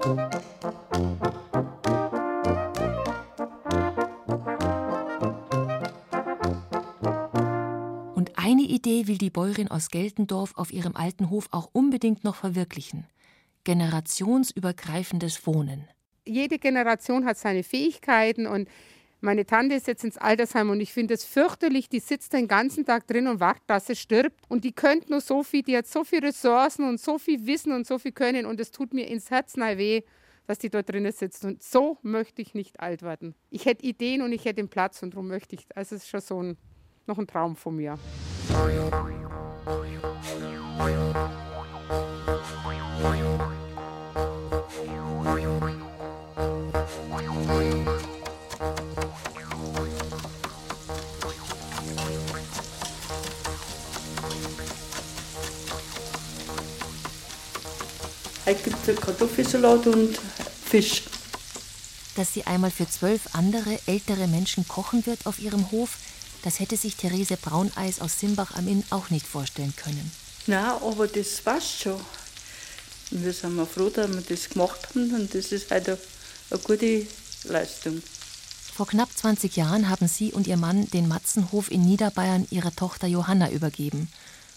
Und eine Idee will die Bäuerin aus Geltendorf auf ihrem alten Hof auch unbedingt noch verwirklichen. Generationsübergreifendes Wohnen.
jede Generation hat seine Fähigkeiten und meine Tante ist jetzt ins Altersheim und ich finde es fürchterlich, die sitzt den ganzen Tag drin und wartet, dass sie stirbt. Und die könnte nur so viel, die hat so viele Ressourcen und so viel Wissen und so viel Können und es tut mir ins Herz nahe weh, dass die dort drinnen sitzt. Und so möchte ich nicht alt werden. Ich hätte Ideen und ich hätte den Platz und darum möchte ich, also es ist schon so ein, noch ein Traum von mir.
Heute gibt es Kartoffelsalat und Fisch.
Dass sie einmal für zwölf andere ältere Menschen kochen wird auf ihrem Hof, das hätte sich Therese Brauneis aus Simbach am Inn auch nicht vorstellen können.
Na, aber das passt schon. Wir sind mal froh, dass wir das gemacht haben und das ist halt eine, eine gute Leistung.
Vor knapp 20 Jahren haben sie und ihr Mann den Matzenhof in Niederbayern ihrer Tochter Johanna übergeben.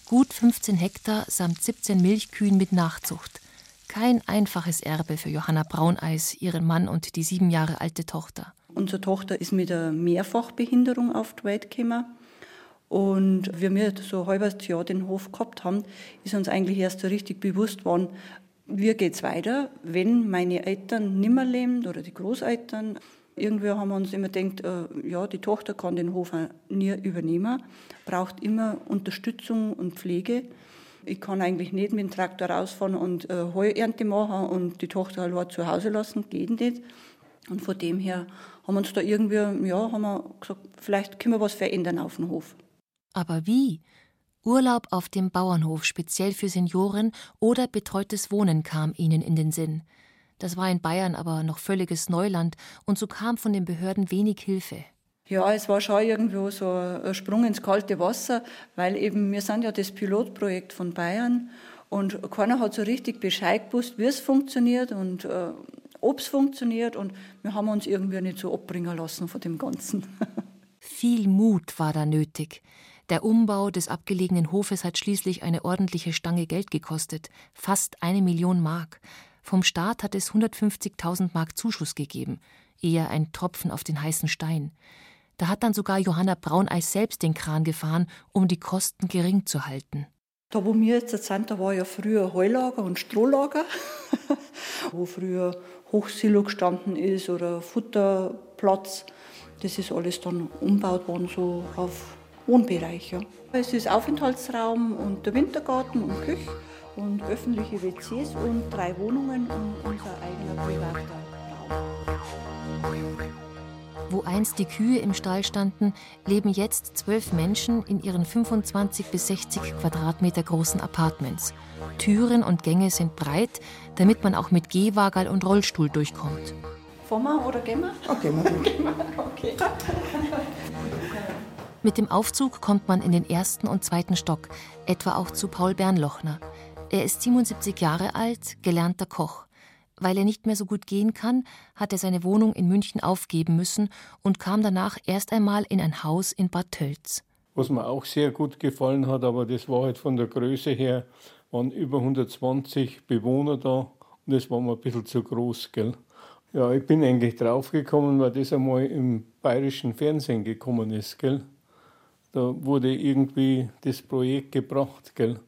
Gut 15 Hektar samt 17 Milchkühen mit Nachzucht. Kein einfaches Erbe für Johanna Brauneis, ihren Mann und die sieben Jahre alte Tochter.
Unsere Tochter ist mit einer Mehrfachbehinderung auf die Welt gekommen. Und wie wir so ein halbes Jahr den Hof gehabt haben, ist uns eigentlich erst so richtig bewusst worden, wie geht es weiter, wenn meine Eltern nimmer leben oder die Großeltern. Irgendwie haben wir uns immer gedacht, äh, ja, die Tochter kann den Hof nie übernehmen, braucht immer Unterstützung und Pflege. Ich kann eigentlich nicht mit dem Traktor rausfahren und äh, Heuernte machen und die Tochter allein zu Hause lassen, geht nicht. Und von dem her haben wir uns da irgendwie, ja, haben wir gesagt, vielleicht können wir was verändern auf dem Hof.
Aber wie? Urlaub auf dem Bauernhof speziell für Senioren oder betreutes Wohnen kam ihnen in den Sinn. Das war in Bayern aber noch völliges Neuland und so kam von den Behörden wenig Hilfe.
Ja, es war schon irgendwo so ein Sprung ins kalte Wasser, weil eben wir sind ja das Pilotprojekt von Bayern und keiner hat so richtig Bescheid gewusst, wie es funktioniert und äh, ob es funktioniert und wir haben uns irgendwie nicht so abbringen lassen von dem Ganzen. *laughs*
Viel Mut war da nötig. Der Umbau des abgelegenen Hofes hat schließlich eine ordentliche Stange Geld gekostet, fast eine Million Mark. Vom Staat hat es 150.000 Mark Zuschuss gegeben, eher ein Tropfen auf den heißen Stein. Da hat dann sogar Johanna Brauneis selbst den Kran gefahren, um die Kosten gering zu halten.
Da, wo wir jetzt sind, da war ja früher Heulager und Strohlager, *laughs* wo früher Hochsilo gestanden ist oder Futterplatz. Das ist alles dann umgebaut worden, so auf Wohnbereich. Ja. Es ist Aufenthaltsraum und der Wintergarten und Küche und öffentliche WCs und drei Wohnungen und unser eigener privater Raum.
Wo einst die Kühe im Stall standen, leben jetzt zwölf Menschen in ihren 25 bis 60 Quadratmeter großen Apartments. Türen und Gänge sind breit, damit man auch mit Gehwagel und Rollstuhl durchkommt.
Wir oder gehen wir? Okay, *laughs* okay.
Mit dem Aufzug kommt man in den ersten und zweiten Stock, etwa auch zu Paul Bernlochner. Er ist 77 Jahre alt, gelernter Koch. Weil er nicht mehr so gut gehen kann, hat er seine Wohnung in München aufgeben müssen und kam danach erst einmal in ein Haus in Bad Tölz.
Was mir auch sehr gut gefallen hat, aber das war halt von der Größe her, waren über 120 Bewohner da und das war mir ein bisschen zu groß, gell? Ja, ich bin eigentlich draufgekommen, weil das einmal im bayerischen Fernsehen gekommen ist, gell? Da wurde irgendwie das Projekt gebracht, gell?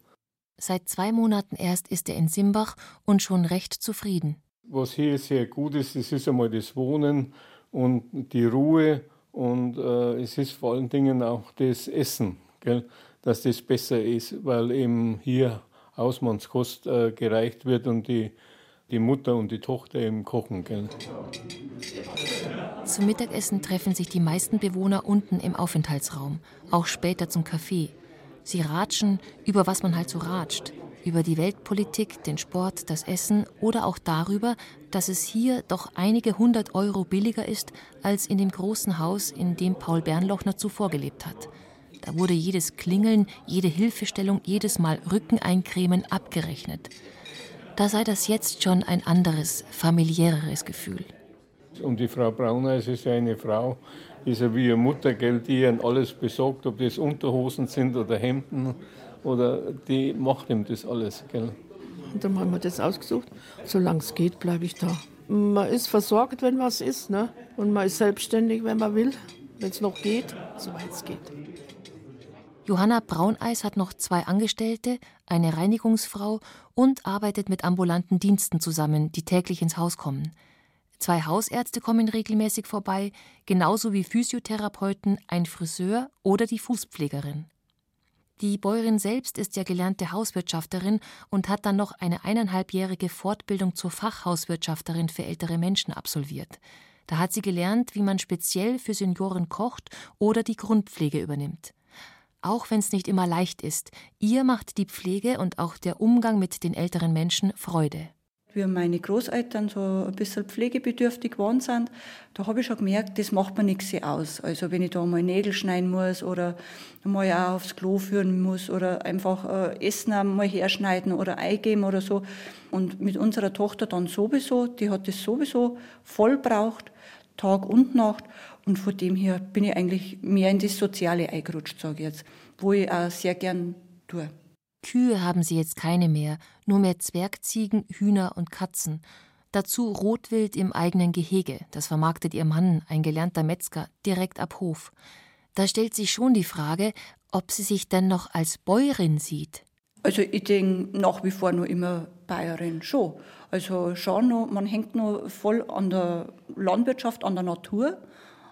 Seit zwei Monaten erst ist er in Simbach und schon recht zufrieden.
Was hier sehr gut ist, das ist einmal das Wohnen und die Ruhe und äh, es ist vor allen Dingen auch das Essen, gell? dass das besser ist, weil eben hier Hausmannskost äh, gereicht wird und die, die Mutter und die Tochter eben kochen. Gell?
Zum Mittagessen treffen sich die meisten Bewohner unten im Aufenthaltsraum, auch später zum Kaffee. Sie ratschen über was man halt so ratscht, über die Weltpolitik, den Sport, das Essen oder auch darüber, dass es hier doch einige hundert Euro billiger ist als in dem großen Haus, in dem Paul Bernlochner zuvor gelebt hat. Da wurde jedes Klingeln, jede Hilfestellung, jedes Mal Rücken eincremen abgerechnet. Da sei das jetzt schon ein anderes, familiäreres Gefühl.
Und die Frau Brauner, es ist ja eine Frau, ist ja wie eine Mutter, gell, die ihnen alles besorgt, ob das Unterhosen sind oder Hemden, oder die macht ihm das alles. Gell.
Und dann haben wir das ausgesucht. Solange es geht, bleibe ich da. Man ist versorgt, wenn was ist, ne? und man ist selbstständig, wenn man will, wenn es noch geht, soweit es geht.
Johanna Brauneis hat noch zwei Angestellte, eine Reinigungsfrau und arbeitet mit ambulanten Diensten zusammen, die täglich ins Haus kommen. Zwei Hausärzte kommen regelmäßig vorbei, genauso wie Physiotherapeuten, ein Friseur oder die Fußpflegerin. Die Bäuerin selbst ist ja gelernte Hauswirtschafterin und hat dann noch eine eineinhalbjährige Fortbildung zur Fachhauswirtschafterin für ältere Menschen absolviert. Da hat sie gelernt, wie man speziell für Senioren kocht oder die Grundpflege übernimmt. Auch wenn es nicht immer leicht ist, ihr macht die Pflege und auch der Umgang mit den älteren Menschen Freude.
Wie meine Großeltern so ein bisschen pflegebedürftig geworden sind, da habe ich schon gemerkt, das macht mir nichts aus. Also wenn ich da mal Nägel schneiden muss oder mal auch aufs Klo führen muss oder einfach äh, Essen mal herschneiden oder eingeben oder so. Und mit unserer Tochter dann sowieso, die hat das sowieso voll braucht, Tag und Nacht. Und von dem her bin ich eigentlich mehr in das Soziale eingerutscht, sage ich jetzt, wo ich auch sehr gern tue.
Kühe haben sie jetzt keine mehr, nur mehr Zwergziegen, Hühner und Katzen. Dazu Rotwild im eigenen Gehege, das vermarktet ihr Mann, ein gelernter Metzger, direkt ab Hof. Da stellt sich schon die Frage, ob sie sich denn noch als Bäuerin sieht.
Also ich denke nach wie vor nur immer Bayerin schon. Also schon noch, man hängt noch voll an der Landwirtschaft, an der Natur.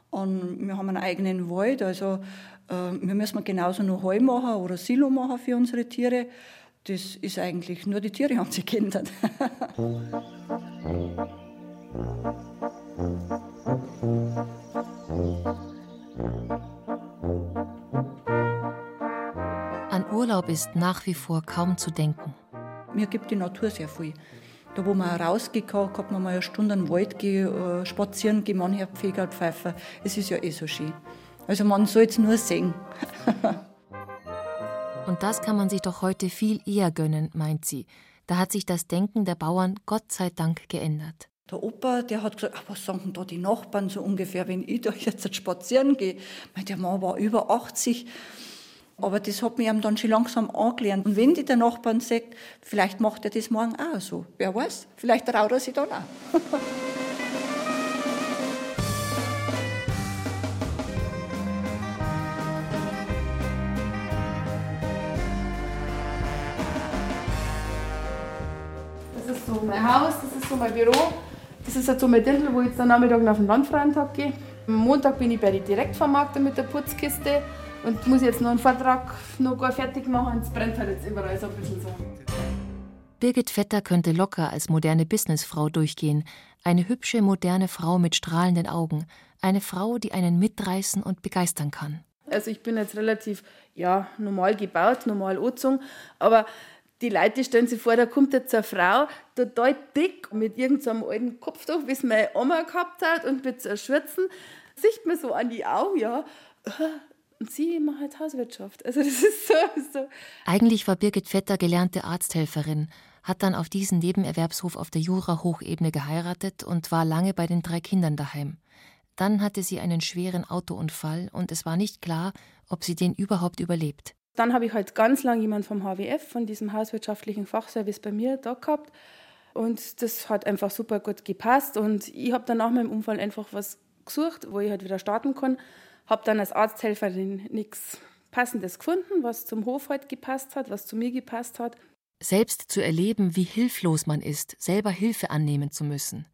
Und wir haben einen eigenen Wald, also wir müssen genauso noch Heu machen oder Silo machen für unsere Tiere. Das ist eigentlich nur die Tiere haben sich geändert.
An Urlaub ist nach wie vor kaum zu denken.
Mir gibt die Natur sehr viel. Da, wo man rausgeht, kann man mal eine Stunde in den Wald gehen, äh, spazieren gehen, mancher Pfeger pfeifen. Es ist ja eh so schön. Also man soll es nur sehen. *laughs*
Und das kann man sich doch heute viel eher gönnen, meint sie. Da hat sich das Denken der Bauern Gott sei Dank geändert.
Der Opa, der hat gesagt, ach, was sagen da die Nachbarn so ungefähr, wenn ich da jetzt spazieren gehe? Der Mann war über 80. Aber das hat mir dann schon langsam angelernt. Und wenn die der Nachbarn sagt, vielleicht macht er das morgen auch so. Wer weiß, vielleicht traut er sich dann auch. *laughs*
so mein Haus, das ist so mein Büro. Das ist halt so mein Dirndl, wo ich jetzt am Nachmittag auf den Landfreientag gehe. Am Montag bin ich bei den Direktvermarkter mit der Putzkiste und muss jetzt noch einen Vortrag noch gar fertig machen. Es brennt halt jetzt überall so ein bisschen so.
Birgit Vetter könnte locker als moderne Businessfrau durchgehen. Eine hübsche, moderne Frau mit strahlenden Augen. Eine Frau, die einen mitreißen und begeistern kann.
Also ich bin jetzt relativ ja, normal gebaut, normal angezogen, aber die Leute stellen sich vor, da kommt jetzt eine Frau, total dick, mit irgendeinem so alten Kopftuch, wie es meine Oma gehabt hat, und mit so Schürzen. Sieht mir so an die Augen, ja. Und sie macht halt Hauswirtschaft. Also das ist so, so.
Eigentlich war Birgit Vetter gelernte Arzthelferin, hat dann auf diesen Nebenerwerbshof auf der Jura-Hochebene geheiratet und war lange bei den drei Kindern daheim. Dann hatte sie einen schweren Autounfall und es war nicht klar, ob sie den überhaupt überlebt.
Dann habe ich halt ganz lange jemand vom HWF, von diesem hauswirtschaftlichen Fachservice bei mir da gehabt. Und das hat einfach super gut gepasst. Und ich habe dann nach meinem Unfall einfach was gesucht, wo ich halt wieder starten kann. Habe dann als Arzthelferin nichts Passendes gefunden, was zum Hof halt gepasst hat, was zu mir gepasst hat.
Selbst zu erleben, wie hilflos man ist, selber Hilfe annehmen zu müssen.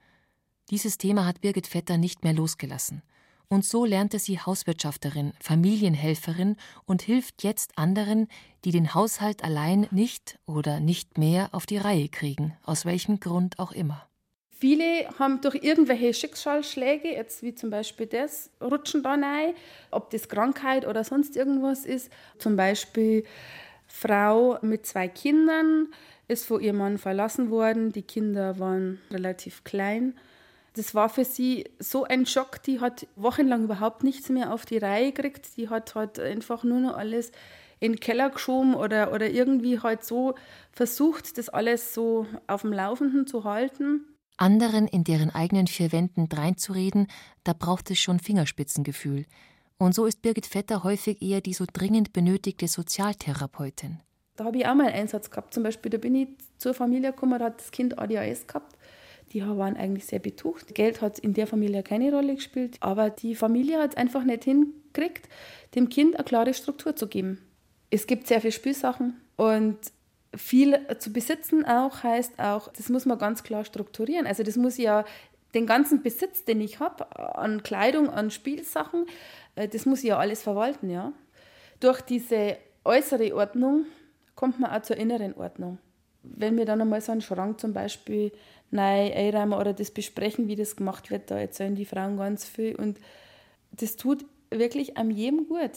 Dieses Thema hat Birgit Vetter nicht mehr losgelassen. Und so lernte sie Hauswirtschafterin, Familienhelferin und hilft jetzt anderen, die den Haushalt allein nicht oder nicht mehr auf die Reihe kriegen, aus welchem Grund auch immer.
Viele haben durch irgendwelche Schicksalsschläge, jetzt wie zum Beispiel das, rutschen da rein, ob das Krankheit oder sonst irgendwas ist. Zum Beispiel Frau mit zwei Kindern ist von ihrem Mann verlassen worden. Die Kinder waren relativ klein das war für sie so ein Schock. Die hat wochenlang überhaupt nichts mehr auf die Reihe gekriegt. Die hat halt einfach nur noch alles in den Keller geschoben oder, oder irgendwie halt so versucht, das alles so auf dem Laufenden zu halten.
Anderen in deren eigenen vier Wänden dreinzureden, da braucht es schon Fingerspitzengefühl. Und so ist Birgit Vetter häufig eher die so dringend benötigte Sozialtherapeutin.
Da habe ich auch mal einen Einsatz gehabt. Zum Beispiel, da bin ich zur Familie gekommen, da hat das Kind ADHS gehabt die waren eigentlich sehr betucht. Geld hat in der Familie keine Rolle gespielt, aber die Familie hat es einfach nicht hingekriegt, dem Kind eine klare Struktur zu geben. Es gibt sehr viele Spielsachen und viel zu besitzen auch heißt auch, das muss man ganz klar strukturieren. Also das muss ja den ganzen Besitz, den ich habe, an Kleidung, an Spielsachen, äh, das muss ich ja alles verwalten, ja. Durch diese äußere Ordnung kommt man auch zur inneren Ordnung. Wenn wir dann einmal so einen Schrank zum Beispiel neu einräumen oder das besprechen, wie das gemacht wird. Da erzählen die Frauen ganz viel und das tut wirklich am jedem gut.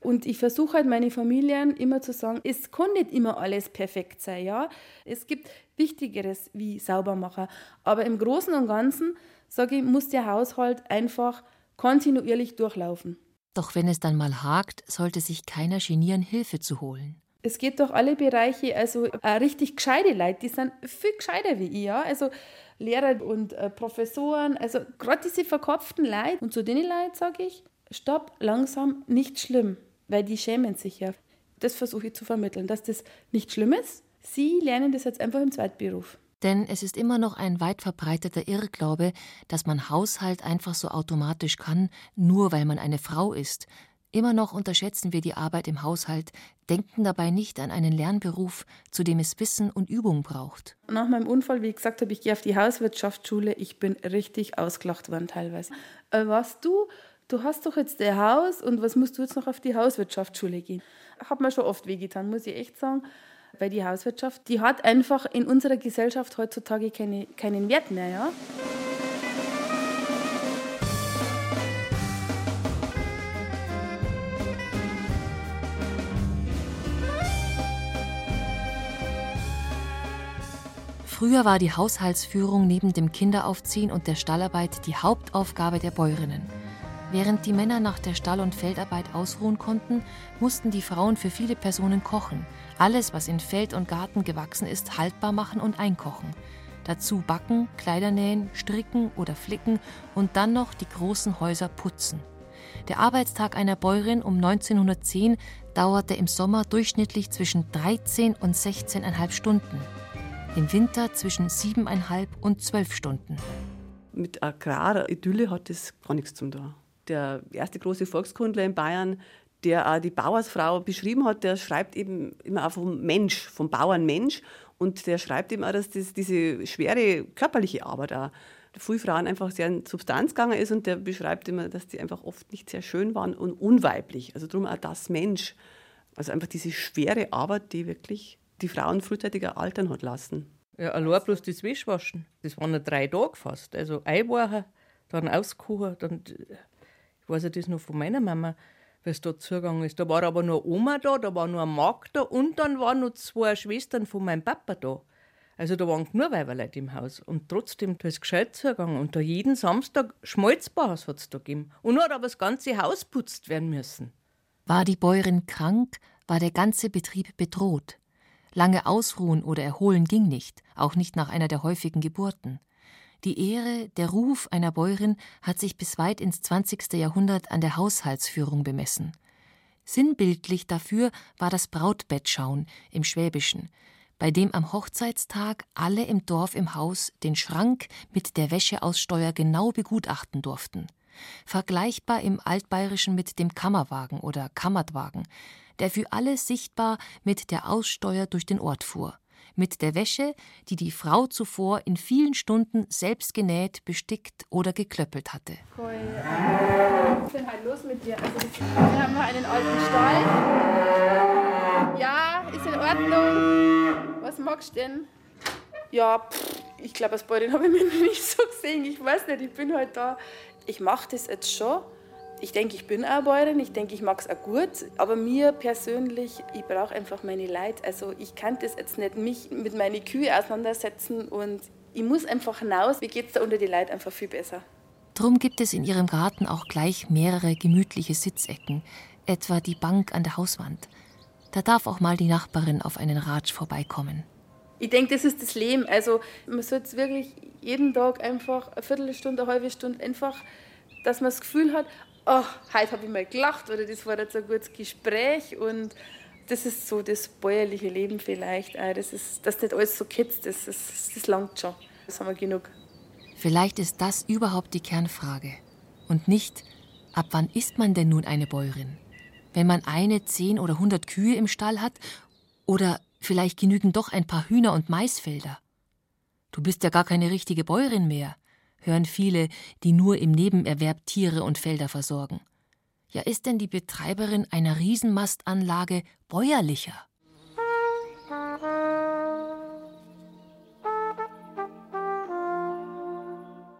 Und ich versuche halt meine Familien immer zu sagen, es kann nicht immer alles perfekt sein, ja. Es gibt Wichtigeres wie Saubermacher. Aber im Großen und Ganzen, sage ich, muss der Haushalt einfach kontinuierlich durchlaufen.
Doch wenn es dann mal hakt, sollte sich keiner genieren, Hilfe zu holen.
Es geht durch alle Bereiche, also äh, richtig gescheite Leute, die sind viel gescheiter wie ich, ja. Also Lehrer und äh, Professoren, also gerade diese verkopften Leute. Und zu denen Leuten sage ich, stopp, langsam, nicht schlimm weil die schämen sich ja. Das versuche ich zu vermitteln, dass das nicht schlimm ist. Sie lernen das jetzt einfach im Zweitberuf.
Denn es ist immer noch ein weit verbreiteter Irrglaube, dass man Haushalt einfach so automatisch kann, nur weil man eine Frau ist. Immer noch unterschätzen wir die Arbeit im Haushalt, denken dabei nicht an einen Lernberuf, zu dem es Wissen und Übung braucht.
Nach meinem Unfall, wie ich gesagt habe, ich gehe auf die Hauswirtschaftsschule, ich bin richtig ausgelacht worden teilweise. Äh, was du du hast doch jetzt dein Haus und was musst du jetzt noch auf die Hauswirtschaftsschule gehen? Hat mir schon oft wehgetan, muss ich echt sagen. Weil die Hauswirtschaft, die hat einfach in unserer Gesellschaft heutzutage keine, keinen Wert mehr. Ja?
Früher war die Haushaltsführung neben dem Kinderaufziehen und der Stallarbeit die Hauptaufgabe der Bäuerinnen. Während die Männer nach der Stall- und Feldarbeit ausruhen konnten, mussten die Frauen für viele Personen kochen, alles, was in Feld und Garten gewachsen ist, haltbar machen und einkochen. Dazu backen, Kleider nähen, stricken oder flicken und dann noch die großen Häuser putzen. Der Arbeitstag einer Bäuerin um 1910 dauerte im Sommer durchschnittlich zwischen 13 und 16,5 Stunden. Im Winter zwischen 7,5 und 12 Stunden.
Mit Agraridylle hat das gar nichts zu tun der erste große Volkskundler in Bayern, der auch die Bauersfrau beschrieben hat, der schreibt eben immer auch vom Mensch, vom Bauernmensch. Und der schreibt eben auch, dass das, diese schwere körperliche Arbeit auch viele Frauen einfach sehr in Substanz gegangen ist. Und der beschreibt immer, dass die einfach oft nicht sehr schön waren und unweiblich. Also darum auch das Mensch. Also einfach diese schwere Arbeit, die wirklich die Frauen frühzeitiger altern hat lassen.
Ja, allein bloß das Wäschwaschen. Das waren ja drei Tage fast. Also einwachen, dann auskochen, dann ich weiß ja das noch von meiner Mama, wie es da zugegangen ist. Da war aber nur Oma da, da war nur ein Magd da und dann waren noch zwei Schwestern von meinem Papa da. Also da waren nur Weiberleute im Haus. Und trotzdem, da ist gescheit zugegangen. Und da jeden Samstag Schmalzbars hat es da gegeben. Und nur hat aber das ganze Haus putzt werden müssen.
War die Bäuerin krank, war der ganze Betrieb bedroht. Lange ausruhen oder erholen ging nicht, auch nicht nach einer der häufigen Geburten. Die Ehre, der Ruf einer Bäuerin hat sich bis weit ins 20. Jahrhundert an der Haushaltsführung bemessen. Sinnbildlich dafür war das Brautbettschauen im Schwäbischen, bei dem am Hochzeitstag alle im Dorf im Haus den Schrank mit der Wäscheaussteuer genau begutachten durften. Vergleichbar im Altbayerischen mit dem Kammerwagen oder Kammertwagen, der für alle sichtbar mit der Aussteuer durch den Ort fuhr mit der Wäsche, die die Frau zuvor in vielen Stunden selbst genäht, bestickt oder geklöppelt hatte.
Cool. Was ist denn halt los mit dir? Also, wir haben noch einen alten Stall. Ja, ist in Ordnung. Was magst du denn? Ja, pff, ich glaube, als Bäuerin habe ich mich noch nicht so gesehen. Ich weiß nicht, ich bin halt da. Ich mache das jetzt schon ich denke, ich bin Bäuerin, ich denke, ich mag es auch gut, aber mir persönlich, ich brauche einfach meine Leid. Also ich kann das jetzt nicht mich mit meinen Kühe auseinandersetzen und ich muss einfach hinaus. Mir geht es da unter die Leid einfach viel besser.
Drum gibt es in ihrem Garten auch gleich mehrere gemütliche Sitzecken, etwa die Bank an der Hauswand. Da darf auch mal die Nachbarin auf einen Ratsch vorbeikommen.
Ich denke, das ist das Leben. Also man sollte wirklich jeden Tag einfach eine Viertelstunde, eine halbe Stunde einfach, dass man das Gefühl hat, oh, heute habe ich mal gelacht oder das war jetzt ein gutes Gespräch und das ist so das bäuerliche Leben vielleicht. Das ist, dass nicht alles so kitzt, das, das, das langt schon. Das haben wir genug.
Vielleicht ist das überhaupt die Kernfrage. Und nicht, ab wann ist man denn nun eine Bäuerin? Wenn man eine, zehn oder hundert Kühe im Stall hat? Oder vielleicht genügen doch ein paar Hühner und Maisfelder? Du bist ja gar keine richtige Bäuerin mehr hören viele, die nur im Nebenerwerb Tiere und Felder versorgen. Ja, ist denn die Betreiberin einer Riesenmastanlage bäuerlicher?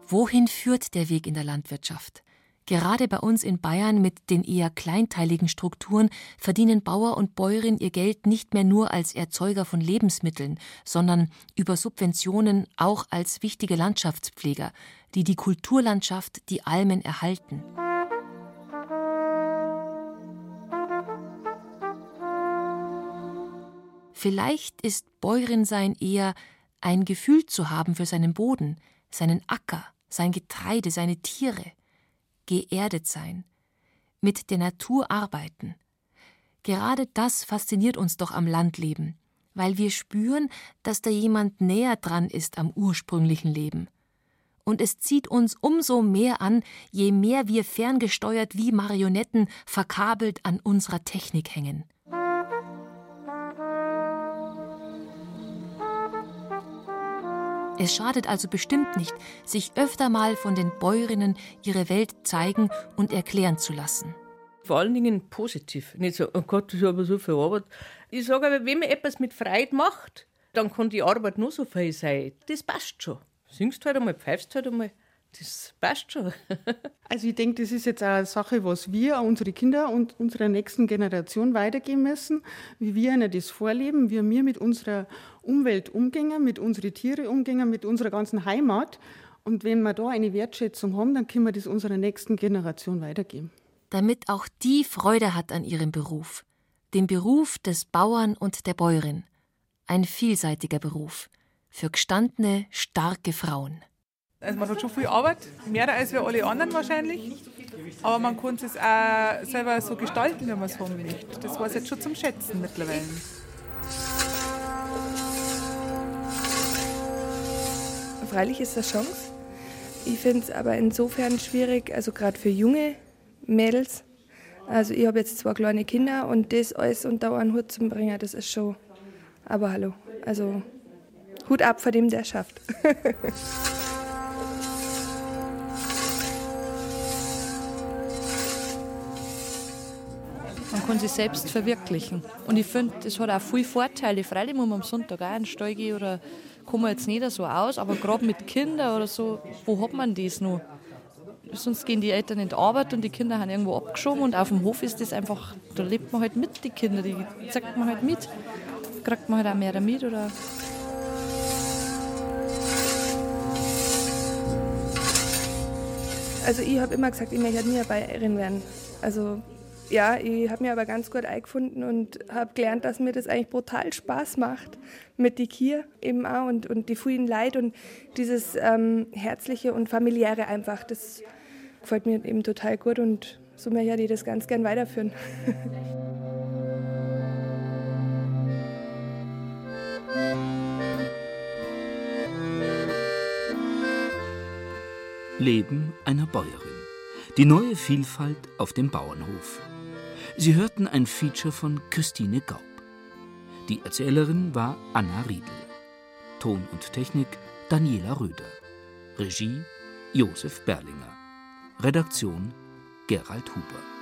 Wohin führt der Weg in der Landwirtschaft? Gerade bei uns in Bayern mit den eher kleinteiligen Strukturen verdienen Bauer und Bäuerin ihr Geld nicht mehr nur als Erzeuger von Lebensmitteln, sondern über Subventionen auch als wichtige Landschaftspfleger, die die Kulturlandschaft, die Almen erhalten. Vielleicht ist Bäuerin-Sein eher ein Gefühl zu haben für seinen Boden, seinen Acker, sein Getreide, seine Tiere – geerdet sein, mit der Natur arbeiten. Gerade das fasziniert uns doch am Landleben, weil wir spüren, dass da jemand näher dran ist am ursprünglichen Leben. Und es zieht uns umso mehr an, je mehr wir ferngesteuert wie Marionetten verkabelt an unserer Technik hängen. Es schadet also bestimmt nicht, sich öfter mal von den Bäuerinnen ihre Welt zeigen und erklären zu lassen.
Vor allen Dingen positiv. Nicht so, oh Gott, ich habe so viel Arbeit. Ich sage aber, wenn man etwas mit Freude macht, dann kann die Arbeit nur so viel sein. Das passt schon. Singst halt einmal, pfeifst halt einmal. Das passt schon. *laughs*
also ich denke, das ist jetzt eine Sache, was wir unsere Kinder und unserer nächsten Generation weitergeben müssen, wie wir ihnen das vorleben, wie wir mit unserer Umwelt umgehen, mit unseren Tieren umgehen, mit unserer ganzen Heimat. Und wenn wir da eine Wertschätzung haben, dann können wir das unserer nächsten Generation weitergeben.
Damit auch die Freude hat an ihrem Beruf, dem Beruf des Bauern und der Bäuerin. Ein vielseitiger Beruf für gestandene, starke Frauen.
Also man hat schon viel Arbeit, mehr als wir alle anderen wahrscheinlich. Aber man kann es auch selber so gestalten, wenn man es haben möchte. Das war es jetzt schon zum Schätzen mittlerweile.
Freilich ist das Chance. Ich finde es aber insofern schwierig, also gerade für junge Mädels. Also ich habe jetzt zwei kleine Kinder und das alles unter einen Hut zu bringen, das ist schon. Aber hallo, also Hut ab vor dem, der schafft. *laughs*
Kann sich selbst verwirklichen. Und ich finde, das hat auch viele Vorteile. Freilich muss man am Sonntag auch in den Stall gehen oder kann man jetzt nicht so aus, aber gerade mit Kindern oder so, wo hat man das noch? Sonst gehen die Eltern in die Arbeit und die Kinder haben irgendwo abgeschoben und auf dem Hof ist das einfach, da lebt man halt mit, die Kinder, die zeigt man halt mit. Kriegt man halt auch mehr damit oder
Also ich habe immer gesagt, ich möchte nie eine Bayerin werden. Also ja, ich habe mir aber ganz gut eingefunden und habe gelernt, dass mir das eigentlich brutal Spaß macht mit die Kier eben auch und, und die vielen Leid und dieses ähm, herzliche und familiäre einfach, das gefällt mir eben total gut und so möchte ich das ganz gern weiterführen.
Leben einer Bäuerin. Die neue Vielfalt auf dem Bauernhof. Sie hörten ein Feature von Christine Gaub. Die Erzählerin war Anna Riedel. Ton und Technik Daniela Röder. Regie Josef Berlinger. Redaktion Gerald Huber.